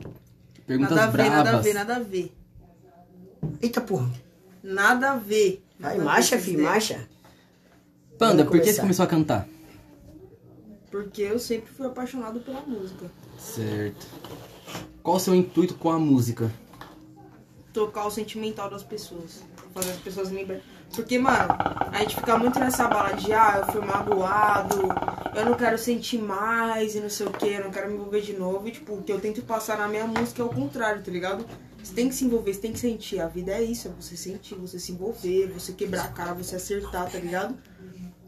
Perguntas Nada a ver, bravas. nada a ver, nada a ver. Eita porra. Nada a ver. Vai, marcha, filho, marcha. Panda, por que você começou a cantar? Porque eu sempre fui apaixonado pela música. Certo. Qual o seu intuito com a música? Tocar o sentimental das pessoas. Fazer as pessoas lembrarem. Porque, mano, a gente fica muito nessa bala de ah, eu fui magoado, eu não quero sentir mais e não sei o que, eu não quero me envolver de novo. E, tipo, o que eu tento passar na minha música é o contrário, tá ligado? Você tem que se envolver, você tem que sentir. A vida é isso, é você sentir, você se envolver, você quebrar a cara, você acertar, tá ligado?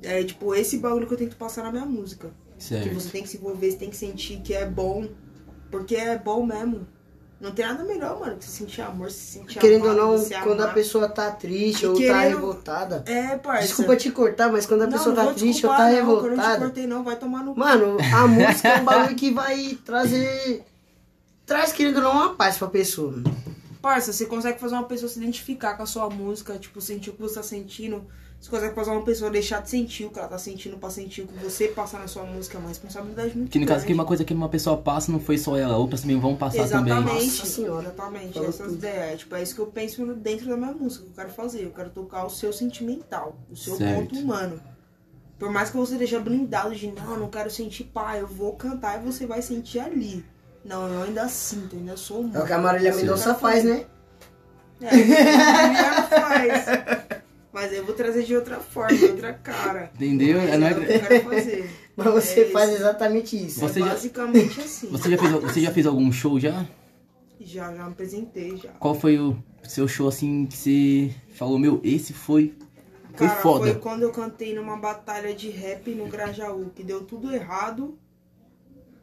É tipo esse bagulho que eu tento passar na minha música. Que Certo. você tem que se envolver, você tem que sentir que é bom. Porque é bom mesmo. Não tem nada melhor, mano, que você sentir amor, se sentir Querendo ou amado, não, você quando a amar. pessoa tá triste E ou tá querendo- revoltada. É, parça. Desculpa te cortar, mas quando a Não, pessoa não tá triste ou tá não, que Eu não te revoltada. cortei, não, vai tomar no cu. Mano, a música é um bagulho que vai trazer. Traz, querendo ou não, uma paz pra pessoa. Parça, você consegue fazer uma pessoa se identificar com a sua música, tipo, sentir o que você tá sentindo. Você consegue fazer uma pessoa deixar de sentir o que ela tá sentindo pra sentir o que você passa na sua música. É uma responsabilidade muito Que no caso, que grande. uma coisa que uma pessoa passa não foi só ela, outras também vão passar também. Exatamente, Nossa senhora. exatamente. Falou Essas tudo. ideias. Tipo, é isso que eu penso dentro da minha música que eu quero fazer. Eu quero tocar o seu sentimental, o seu Certo. ponto humano. Por mais que você esteja blindado de não, eu não quero sentir pai, eu vou cantar e você vai sentir ali. Não, eu ainda sinto, eu ainda sou humano. É o que a Marília Mendonça faz, né? É, a faz. Mas eu vou trazer de outra forma, de outra cara. Entendeu? É, não é- É o que eu quero fazer. Mas você É faz isso. exatamente isso. Você é já- basicamente assim. Você já, fez, você já fez algum show já? Já, já me apresentei, já. Qual foi o seu show assim que você falou, meu, esse foi. Foi Cara, foda. foi quando eu cantei numa batalha de rap no Grajaú, que deu tudo errado.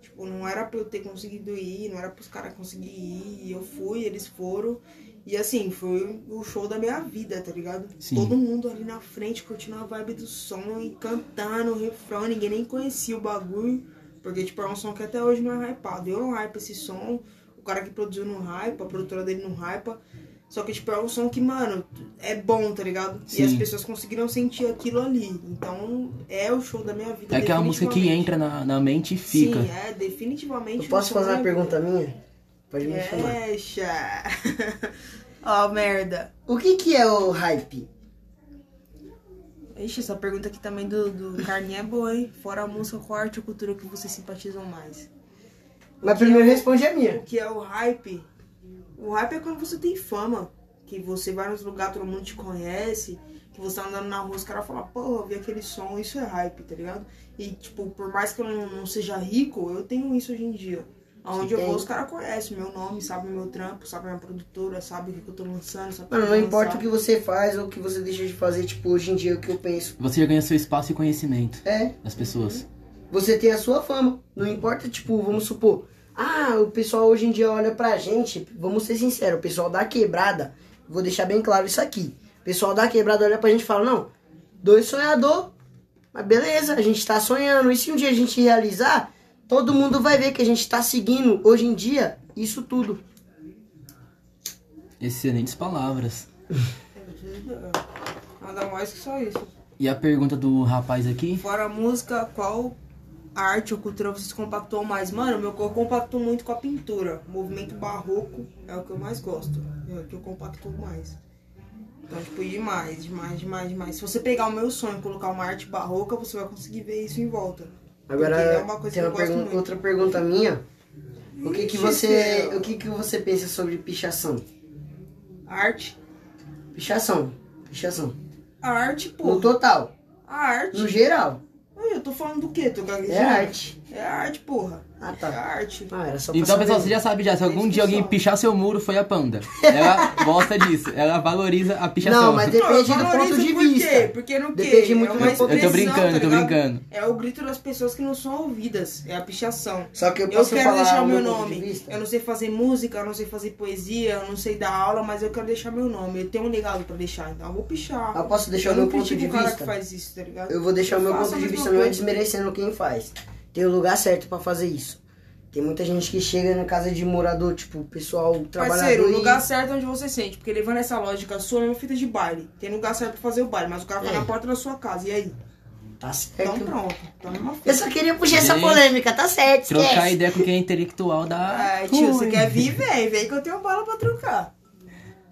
Tipo, não era pra eu ter conseguido ir, não era pros caras conseguirem ir. e Eu fui, eles foram. E assim, foi o show da minha vida, tá ligado? Sim. Todo mundo ali na frente curtindo a vibe do som e cantando o refrão, ninguém nem conhecia o bagulho. Porque, tipo, é um som que até hoje não é hypado. Eu não hype esse som, o cara que produziu não hype, a produtora dele não hypa. Só que, tipo, é um som que, mano, é bom, tá ligado? E as Sim. pessoas conseguiram sentir aquilo ali. Então, é o show da minha vida. É aquela música que entra na, na mente e fica. Sim, é, definitivamente. Eu posso fazer uma minha pergunta minha? Pode me chamar. Deixa. Ó, merda. O que que é o hype? Ixi, essa pergunta aqui também do, do é boa, hein? Fora a música, qual arte ou cultura que vocês simpatizam mais? Mas primeiro responde a minha. O que é o hype? O hype é quando você tem fama. Que você vai nos lugares, todo mundo te conhece. Que você tá andando na rua, os caras falam, pô, eu vi aquele som, isso é hype, tá ligado? E, tipo, por mais que eu não, não seja rico, eu tenho isso hoje em dia. Aonde eu tem. vou, os caras conhecem meu nome, sabem meu trampo, sabem minha produtora, sabem o que eu tô lançando. Sabem Mano, que não eu vou importa o que você faz ou o que você deixa de fazer, tipo, hoje em dia o que eu penso. Você já ganha seu espaço e conhecimento É, das pessoas. você tem a sua fama. Não importa, tipo, vamos supor. Ah, o pessoal hoje em dia olha pra gente. Vamos ser sinceros, o pessoal da quebrada. Vou deixar bem claro isso aqui. O pessoal da quebrada olha pra gente e fala: Não, dois sonhador. Mas beleza, a gente tá sonhando. E se um dia a gente realizar, todo mundo vai ver que a gente tá seguindo hoje em dia isso tudo. Excelentes palavras. Nada mais que só isso. E a pergunta do rapaz aqui? Fora a música, qual arte ou cultura você se compactou mais? Mano, meu eu compacto muito com a pintura. O movimento barroco é o que eu mais gosto. É o que eu compacto mais. Então, tipo, demais, demais, demais, demais. Se você pegar o meu sonho e colocar uma arte barroca, você vai conseguir ver isso em volta. Agora, é uma tem uma pergun- outra pergunta minha. O que que você, o que que você pensa sobre pichação? Arte. Pichação, pichação. A arte, No pô. total, A arte. no geral, eu tô falando do quê? Tô gaguejando? é arte. É arte, porra. Ah, É tá. arte. Ah, era só pra Então, pessoal, você já sabe já. Se algum dia alguém pichar seu muro, foi a panda. Ela gosta disso. Ela valoriza a pichação. Não, mas depende do Não, eu valorizo ponto de por quê? vista. Porque no quê? Depende muito é do uma ponto- Eu tô brincando, tá eu tô brincando. É o grito das pessoas que não são ouvidas. É a pichação. Só que eu Eu posso quero falar deixar o meu ponto de nome. vista? Eu não sei fazer música, eu não sei fazer poesia, eu não sei dar aula, mas eu quero deixar meu nome. Eu tenho um legado pra deixar, então eu vou pichar. Eu posso deixar eu o meu não ponto de o cara vista? que faz isso, tá ligado? Eu vou deixar o meu ponto de vista, não é desmerecendo quem faz. Tem o lugar certo pra fazer isso. Tem muita gente que chega na casa de morador, tipo, o pessoal trabalhador Parceiro, o e- lugar certo é onde você sente. Porque levando essa lógica sua, é uma fita de baile. Tem lugar certo pra fazer o baile, mas o cara tá É. na porta da sua casa. E aí? Tá Então certo. pronto. Então é uma fita. Eu só queria puxar essa polêmica, tá certo, Trocar esquece. ideia com quem é intelectual da. É, tio, você quer vir, vem. Vem que eu tenho bala pra trocar.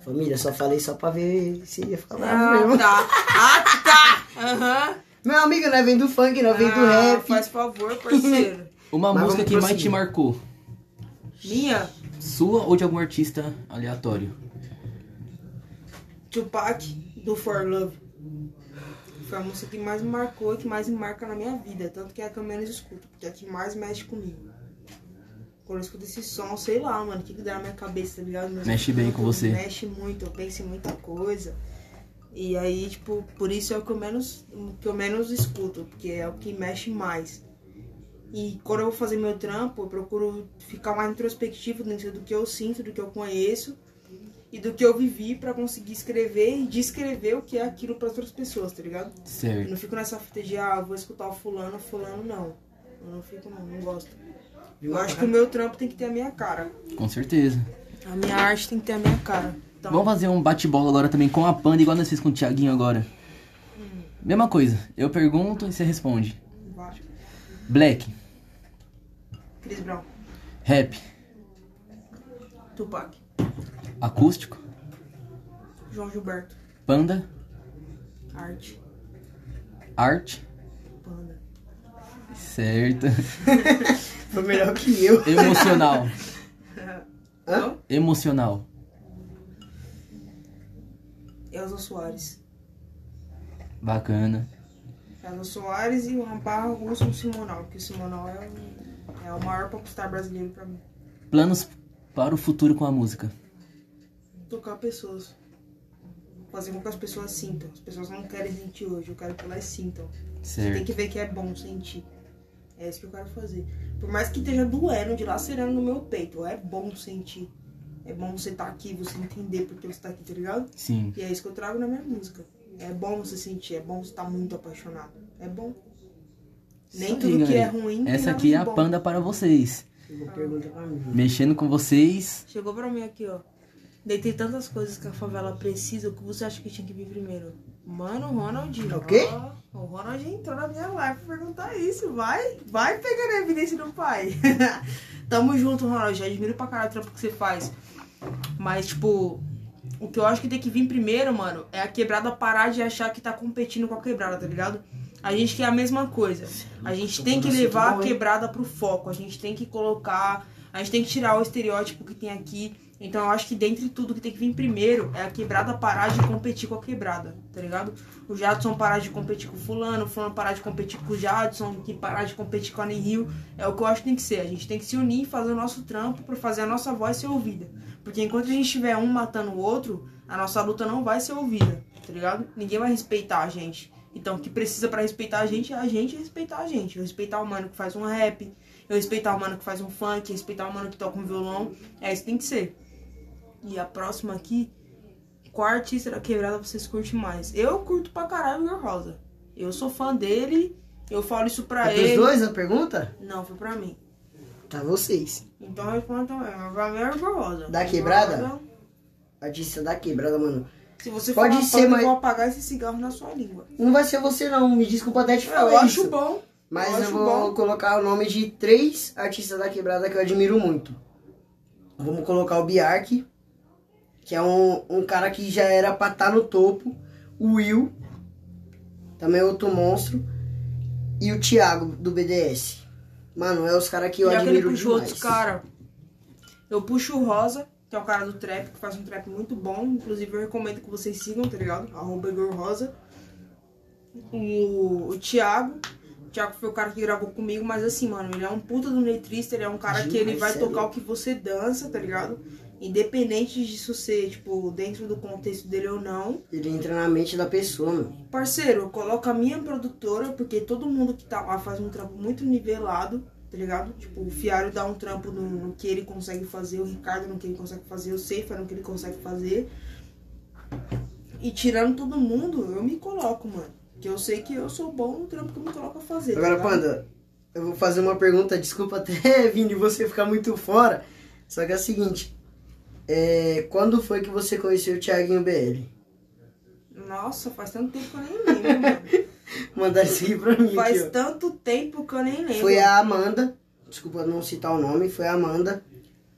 Família, só falei só pra ver se ia ficar bravo Ah, mesmo. tá. Ah, tá. Aham. Meu amigo, nós vem do funk, nós vem do Ah, rap. Faz favor, parceiro. Uma Mas música que mais te marcou? Minha, Sua ou de algum artista aleatório? Tupac, do For Love. Foi a música que mais me marcou e que mais me marca na minha vida. Tanto que é a que eu menos escuto, porque é a que mais mexe comigo. Quando eu escuto esse som, sei lá, mano, o que que dá na minha cabeça, tá ligado? Mexe bem com você. Mexe muito, eu penso em muita coisa. E aí, tipo, por isso é o que eu menos, o que eu menos escuto, porque é o que mexe mais. E quando eu vou fazer meu trampo, eu procuro ficar mais introspectivo dentro do que eu sinto, do que eu conheço e do que eu vivi pra conseguir escrever e descrever o que é aquilo para outras pessoas, tá ligado? Eu Certo. não fico nessa fita de, ah, vou escutar o fulano, fulano, não. Eu não fico, não, não gosto. Eu acho que o meu trampo tem que ter a minha cara. Com certeza. A minha arte tem que ter a minha cara. Então, Vamos fazer um bate-bola agora também com a Panda, igual nós fizemos com o Thiaguinho agora. Mesma coisa. Eu pergunto e você responde. vai. Black, Chris Brown, rap, Tupac, acústico, João Gilberto, panda, arte, arte, panda. certo. Foi melhor que eu. Emocional, Hã? emocional, Elza Soares. bacana. Elza Soares e barra russa no Simonal, porque o Simonal é, um- é o maior popstar brasileiro pra mim. Planos para o futuro com a música. Tocar pessoas. Fazer com que as pessoas sintam. As pessoas não querem sentir hoje, eu quero que elas sintam. Você tem Certo. que ver que é bom sentir. É isso que eu quero fazer. Por mais que esteja doendo, dilacerando no meu peito, é bom sentir. É bom você estar aqui, você entender porque você tá aqui, tá ligado? Sim. E é isso que eu trago na minha música. É bom você sentir, é bom você estar muito apaixonado. É bom. Nem Isso tudo que é ruim tem Essa aqui é a bom. Panda para vocês. Pergunta pra mim. Mexendo com vocês. Chegou pra mim aqui, ó. Deitei tantas coisas que a favela precisa. O que você acha que tinha que vir primeiro? Mano, o Ronaldinho. O quê? Ó, o Ronaldinho entrou na minha live pra perguntar isso. Vai, vai pegando a evidência do pai. Tamo junto, Ronald. Já admiro pra caralho o trampo que você faz. Mas, tipo, o que eu acho que tem que vir primeiro, mano, é a quebrada parar de achar que tá competindo com a quebrada, tá ligado? A gente quer a mesma coisa. A gente tem que levar a quebrada pro foco. A gente tem que colocar. A gente tem que tirar o estereótipo que tem aqui Então eu acho que dentre tudo que tem que vir primeiro é a quebrada parar de competir com a quebrada, tá ligado? O Jadson parar de competir com o fulano, o fulano parar de competir com o Jadson, que parar de competir com a Rio. É o que eu acho que tem que ser. A gente tem que se unir e fazer o nosso trampo pra fazer a nossa voz ser ouvida. Porque enquanto a gente tiver um matando o outro, a nossa luta não vai ser ouvida, tá ligado? Ninguém vai respeitar a gente. Então o que precisa pra respeitar a gente é a gente respeitar a gente. Respeitar o mano que faz um rap, eu respeitar o mano que faz um funk, respeitar o mano que toca um violão. É isso que tem que ser. E a próxima aqui, qual artista da quebrada vocês curtem mais? Eu curto pra caralho o Igor Rosa. Eu sou fã dele, eu falo isso pra É ele. dois a pergunta? Não, foi pra mim. Tá vocês. Então eu respondo também. Pra mim é o Igor Rosa. Da quebrada? Rosa, Artista da quebrada, mano. Se você Pode falar ser, mas- eu vou apagar esse cigarro na sua língua. Não vai ser você não, me desculpa até te falar Eu acho isso. bom. Mas eu eu, vou bom. colocar o nome de três artistas da quebrada que eu admiro muito. Vamos colocar o Biark, que é um, um cara que já era pra estar no topo. O Will, também é outro monstro. E o Thiago, do BDS. Mano, é os caras que eu ele admiro puxou demais. outros cara, eu puxo o Rosa, que é o cara do trap, que faz um trap muito bom. Inclusive eu recomendo que vocês sigam, tá ligado? Arroba Igor Rosa. O, o Thiago. O Thiago foi o cara que gravou comigo, mas assim, mano, ele é um puta do letrista, ele é um cara que ele vai é tocar o que você dança, tá ligado? Independente disso ser, tipo, dentro do contexto dele ou não. Ele entra na mente da pessoa, mano. Parceiro, eu coloco a minha produtora, porque todo mundo que tá lá faz um trampo muito nivelado, tá ligado? Tipo, o Fiário dá um trampo no, no que ele consegue fazer, o Ricardo no que ele consegue fazer, o Seifa no que ele consegue fazer. E tirando todo mundo, eu me coloco, mano. Que eu sei que eu sou bom no trampo que eu me coloco a fazer. tá Agora, ligado? Panda, eu vou fazer uma pergunta, desculpa até, Vini, você ficar muito fora. Só que é o seguinte. É, quando foi que você conheceu o Thiaguinho BL? Nossa, faz tanto tempo que eu nem lembro, mano. Mandar isso aqui pra mim. Faz tanto tempo que eu nem lembro. Foi a Amanda, desculpa não citar o nome, foi a Amanda.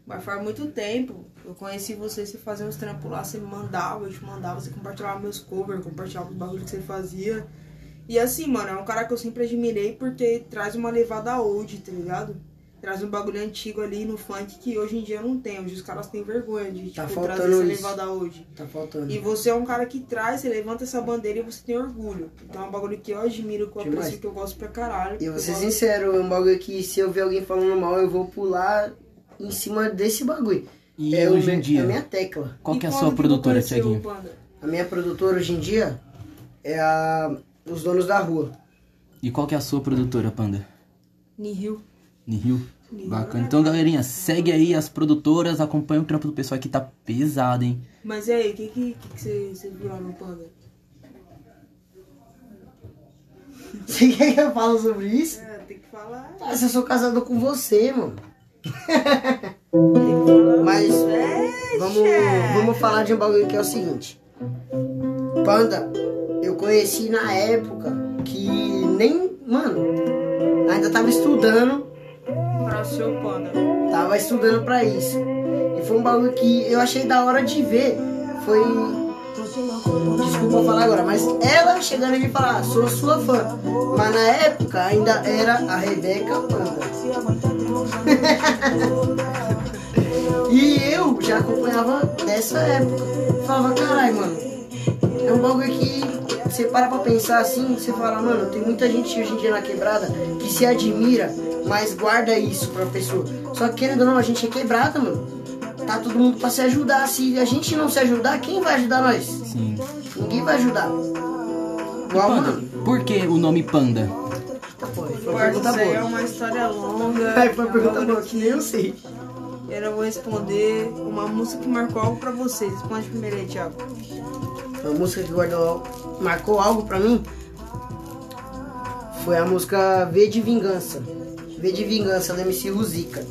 Mas faz muito tempo. Eu conheci você, você fazia uns trampos lá, você me mandava, eu te mandava, você compartilhava meus covers, compartilhava os bagulhos que você fazia. E assim, mano, é um cara que eu sempre admirei porque traz uma levada old, tá ligado? Traz um bagulho antigo ali no funk que hoje em dia não tem. Hoje os caras têm vergonha de Tá tipo, trazer essa levada hoje. Tá faltando. E você é um cara que traz, você levanta essa bandeira e você tem orgulho. Então é um bagulho que eu admiro, que eu Demais. aprecio, que eu gosto pra caralho. E eu vou ser gosto- sincero, é um bagulho que se eu ver alguém falando mal, eu vou pular em cima desse bagulho. E é hoje meu- em dia, É a minha tecla. qual que é a sua produtora, Thiaguinho? A minha produtora hoje em dia é a Os Donos da Rua. E qual que é a sua produtora, Panda? Nihil. Nihil? Nihil. Bacana. Então, galerinha, segue aí as produtoras, acompanha o trampo do pessoal que tá pesado, hein? Mas e aí, o que, que, que, que você, você viu lá no Panda? Você quer que eu fale sobre isso? É, tem que falar. Ah, se eu sou casado com você, mano. Tem que falar. Mas É, vamos, vamos falar de um bagulho que é o seguinte. Panda, eu conheci na época que nem. Mano, ainda tava estudando. Pra seu Panda. Tava estudando pra isso. E foi um bagulho que eu achei da hora de ver. Foi. Desculpa falar agora, mas ela chegando e me falar, "Ah, sou sua fã. Mas na época ainda era a Rebeca Panda. e eu já acompanhava dessa época. Falava, caralho, mano, é um bagulho que você para pra pensar assim, você fala, mano, tem muita gente hoje em dia na quebrada que se admira, mas guarda isso pra pessoa. Só que querendo ou não, a gente é quebrada, mano. Tá todo mundo pra se ajudar. Se a gente não se ajudar, quem vai ajudar nós? Sim. Ninguém vai ajudar. Igual, Panda, mano. por que o nome Panda? Foi uma pergunta aí é uma história longa. Aí foi uma É um pergunta boa que nem eu sei. Eu vou responder uma música que marcou algo pra vocês. Responde primeiro aí, Thiago. A música que guardou, marcou algo pra mim foi a música V de Vingança. V de Vingança da MC Ruzica.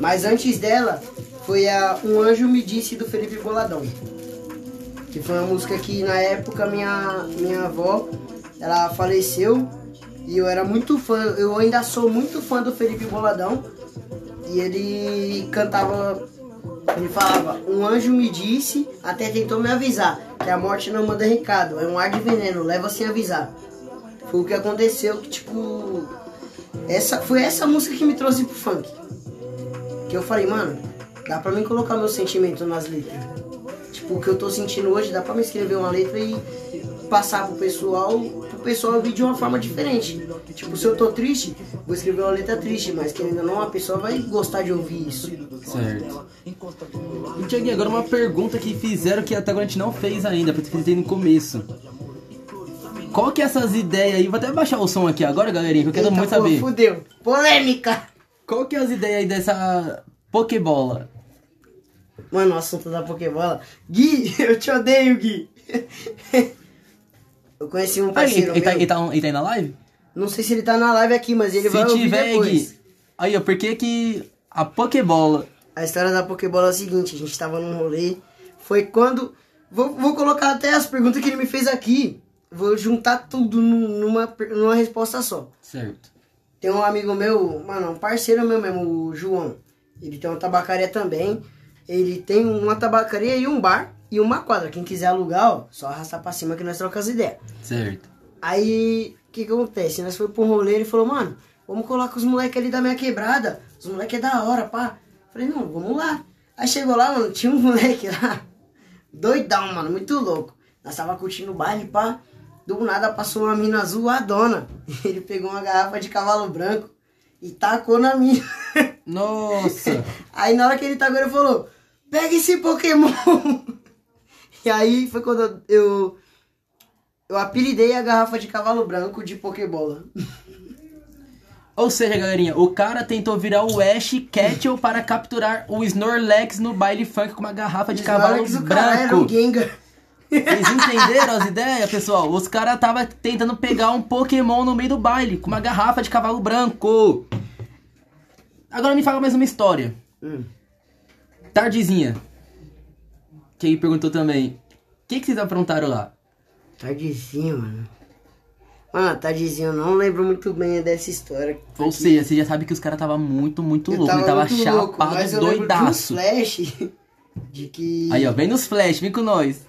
Mas antes dela foi a Um Anjo Me Disse do Felipe Boladão. Que foi uma música que na época minha, minha avó ela faleceu e eu era muito fã, eu ainda sou muito fã do Felipe Boladão. E ele cantava ele falava, um anjo me disse, até tentou me avisar, que a morte não manda recado, é um ar de veneno, leva sem avisar. Foi o que aconteceu, que tipo. Essa, foi essa música que me trouxe pro funk. Que eu falei, mano, dá pra mim colocar meu sentimento nas letras. Tipo, o que eu tô sentindo hoje, dá pra me escrever uma letra e passar pro pessoal, pro pessoal ouvir de uma forma diferente. Tipo, se eu tô triste, vou escrever uma letra triste, mas querendo ou não, a pessoa vai gostar de ouvir isso. Certo. E Tiaguinho, agora uma pergunta que fizeram que até agora a gente não fez ainda, pra ter no começo. Qual que é essas ideias aí? Vou até baixar o som aqui agora, galerinha, que eu quero Eita, muito pô, saber. Fudeu. Polêmica! Qual que é as ideias aí dessa Pokébola? Mano, o assunto da Pokébola. Gui, eu te odeio, Gui. Eu conheci um ele, parceiro ele, tá, meu. ele, tá, ele tá aí na live? Não sei se ele tá na live aqui, mas ele vai Se ouvir tiver, depois. Gui. Aí, ó, por que que a Pokébola... A história da Pokébola é a seguinte, a gente tava num rolê, foi quando... Vou, vou colocar até as perguntas que ele me fez aqui. Vou juntar tudo num- numa, numa resposta só. Certo. Tem um amigo meu, mano, um parceiro meu mesmo, o João. Ele tem uma tabacaria também. Ele tem uma tabacaria e um bar e uma quadra. Quem quiser alugar, ó, só arrastar pra cima que nós trocamos ideias. Certo. Aí, o que que acontece? Nós foi um rolê, ele falou, mano, vamos colar com os moleques ali da minha quebrada. Os moleques é da hora, pá. Falei, não, vamos lá. Aí chegou lá, mano, tinha um moleque lá, doidão, mano, muito louco. Nós tava curtindo o baile, pá. Do nada passou uma mina azul, a dona. Ele pegou uma garrafa de cavalo branco e tacou na mina. Nossa. Aí na hora que ele tacou, ele falou, pega esse Pokémon. E aí foi quando eu, eu, apelidei a garrafa de cavalo branco de Pokébola. Ou seja, galerinha, o cara tentou virar o Ash Ketchum para capturar o Snorlax no baile funk com uma garrafa de cavalo Snorlax, o cara era branco. Gengar. Vocês entenderam as ideias, pessoal? Os caras tava tentando pegar um Pokémon no meio do baile com uma garrafa de cavalo branco. Agora me fala mais uma história. Hum. Tardezinha. Que aí perguntou também. O que, que vocês aprontaram lá? Tardezinho, mano. Mano, tardezinho, eu não lembro muito bem dessa história. Ou seja, você já sabe que os caras tava muito, muito louco. Ele tava muito louco, chapado, mas eu lembro de um doidaço. flash de que Aí, ó, vem nos flash, vem com nós.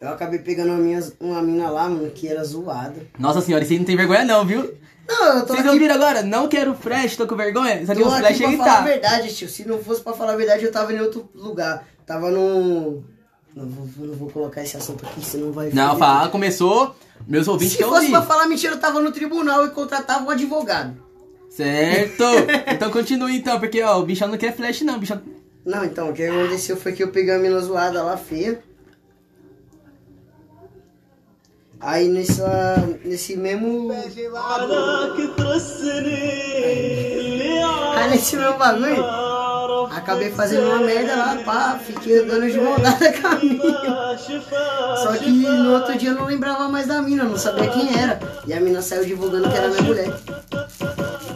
eu acabei pegando uma, minha, uma mina lá, mano, que era zoada. Nossa senhora, vocês não tem vergonha não, viu? Não, eu tô Vocês aqui, ouviram agora? Não quero flash, tô com vergonha? Só que tô o aqui flash pra ele falar a tá. verdade, tio. Se não fosse pra falar a verdade, eu tava em outro lugar. Tava num... Não vou, não vou colocar esse assunto aqui, senão vai... Não, foder fala, começou. Meus ouvintes Se que fosse ouvir. pra falar mentira, eu tava no tribunal e contratava um advogado. Certo. então continue então, porque ó, o bichão não quer flash não, o bichão... Não, então, o que aconteceu foi que eu peguei uma mina zoada lá, feia. Aí nessa, nesse mesmo... Aí nesse mesmo bagulho, acabei fazendo uma merda lá, pá, fiquei andando de mão dada com a mina. Só que no outro dia eu não lembrava mais da mina, eu não sabia quem era. E a mina saiu divulgando que era minha mulher.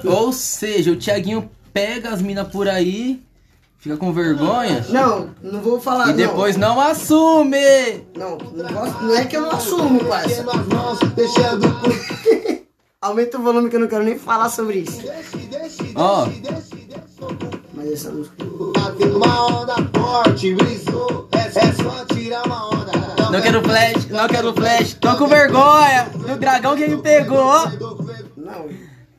Ou seja, o Thiaguinho pega as minas por aí, fica com vergonha Não, não vou falar, e não. depois não assume. Não, não, gosto- não é que eu não assumo, parça. Aumenta o volume que eu não quero nem falar sobre isso. Ó, Mas essa música. não quero flash, não quero flash, tô com vergonha do dragão que me pegou. Não,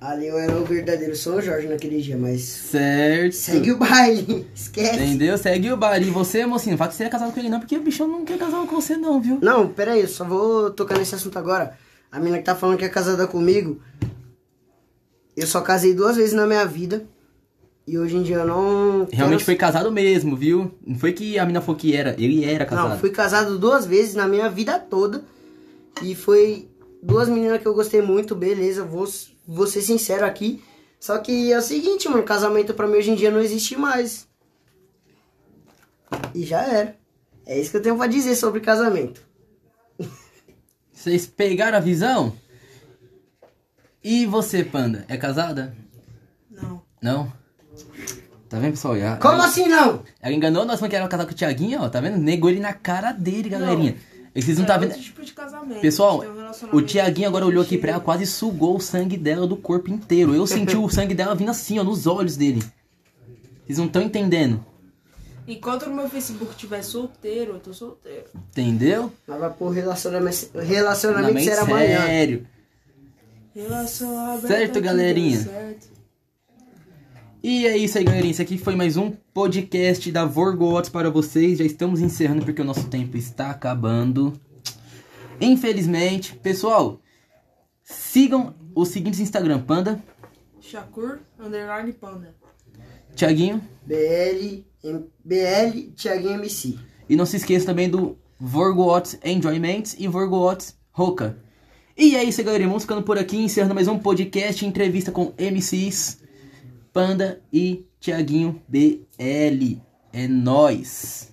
ali eu era o verdadeiro São Jorge naquele dia, mas. Certo. Segue o baile, esquece. Entendeu? Segue o bar. E você, mocinho, não fala que você é casado com ele não, porque o bichão não quer casar com você não, viu? Não, pera aí, eu só vou tocar nesse assunto agora. A mina que tá falando que é casada comigo, eu só casei duas vezes na minha vida. E hoje em dia eu não. Realmente quero- foi casado mesmo, viu? Não foi que a mina falou que era, ele era casado. Não, fui casado duas vezes na minha vida toda. E foi duas meninas que eu gostei muito, beleza, vou, vou ser sincero aqui. Só que é o seguinte, mano, casamento pra mim hoje em dia não existe mais. E já era. É isso que eu tenho pra dizer sobre casamento. Vocês pegaram a visão? E você, Panda, é casada? Não. Não? Tá vendo, pessoal? Ela, Como assim não? ela enganou nós falando que era casada com o Thiaguinho, ó. Tá vendo? Negou ele na cara dele, galerinha. E vocês não tá É vendo... outro tipo de casamento. Pessoal, um o relacionamento Tiaguinho agora olhou aqui pra ela, quase sugou o sangue dela do corpo inteiro. Eu senti o sangue dela vindo assim, ó, nos olhos dele. Vocês não estão entendendo. Enquanto no meu Facebook tiver solteiro, eu tô solteiro. Entendeu? Mas vai pôr relacionamento, relacionamento será amanhã. sério. Relação aberta. Certo, tudo galerinha? certo. E é isso aí, galerinha. Esse aqui foi mais um podcast da Vorgots para vocês. Já estamos encerrando porque o nosso tempo está acabando. Infelizmente, pessoal, sigam os seguintes Instagram: Panda, Shakur, underline panda. Thiaguinho. BL, M- BL, Thiaguinho MC. E não se esqueça também do Vorgots Enjoyments e Vorgots Roca. E é isso aí, galerinha. Vamos ficando por aqui, encerrando mais um podcast, entrevista com MCs, Panda e Thiaguinho BL. É nóis!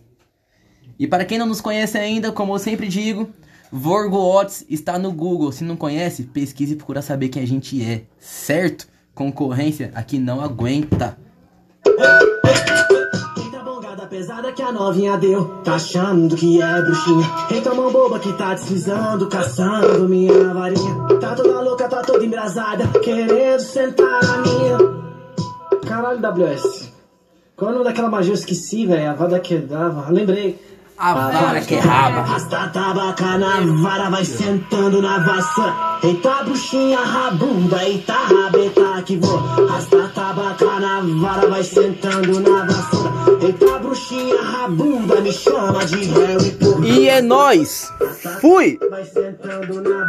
E para quem não nos conhece ainda, como eu sempre digo, Vorgots está no Google. Se não conhece, pesquise e procura saber quem a gente é, certo? Concorrência aqui não aguenta. Eita bongada pesada que a novinha deu Tá achando que é bruxinha Eita mão boba que tá deslizando Caçando minha varinha Tá toda louca, tá toda embrasada Querendo sentar na minha Caralho, WS Qual é o nome daquela magia? Eu esqueci, velho A vada que dava Lembrei A vara que raba. Rasta tabaca na vara, vai sentando na vassoura. Eita bruxinha rabunda, eita rabeta que vou. Rasta tabaca na vara, vai sentando na vassoura. Eita bruxinha rabunda, me chama de réu e porra. E é nóis! Fui! Vai sentando na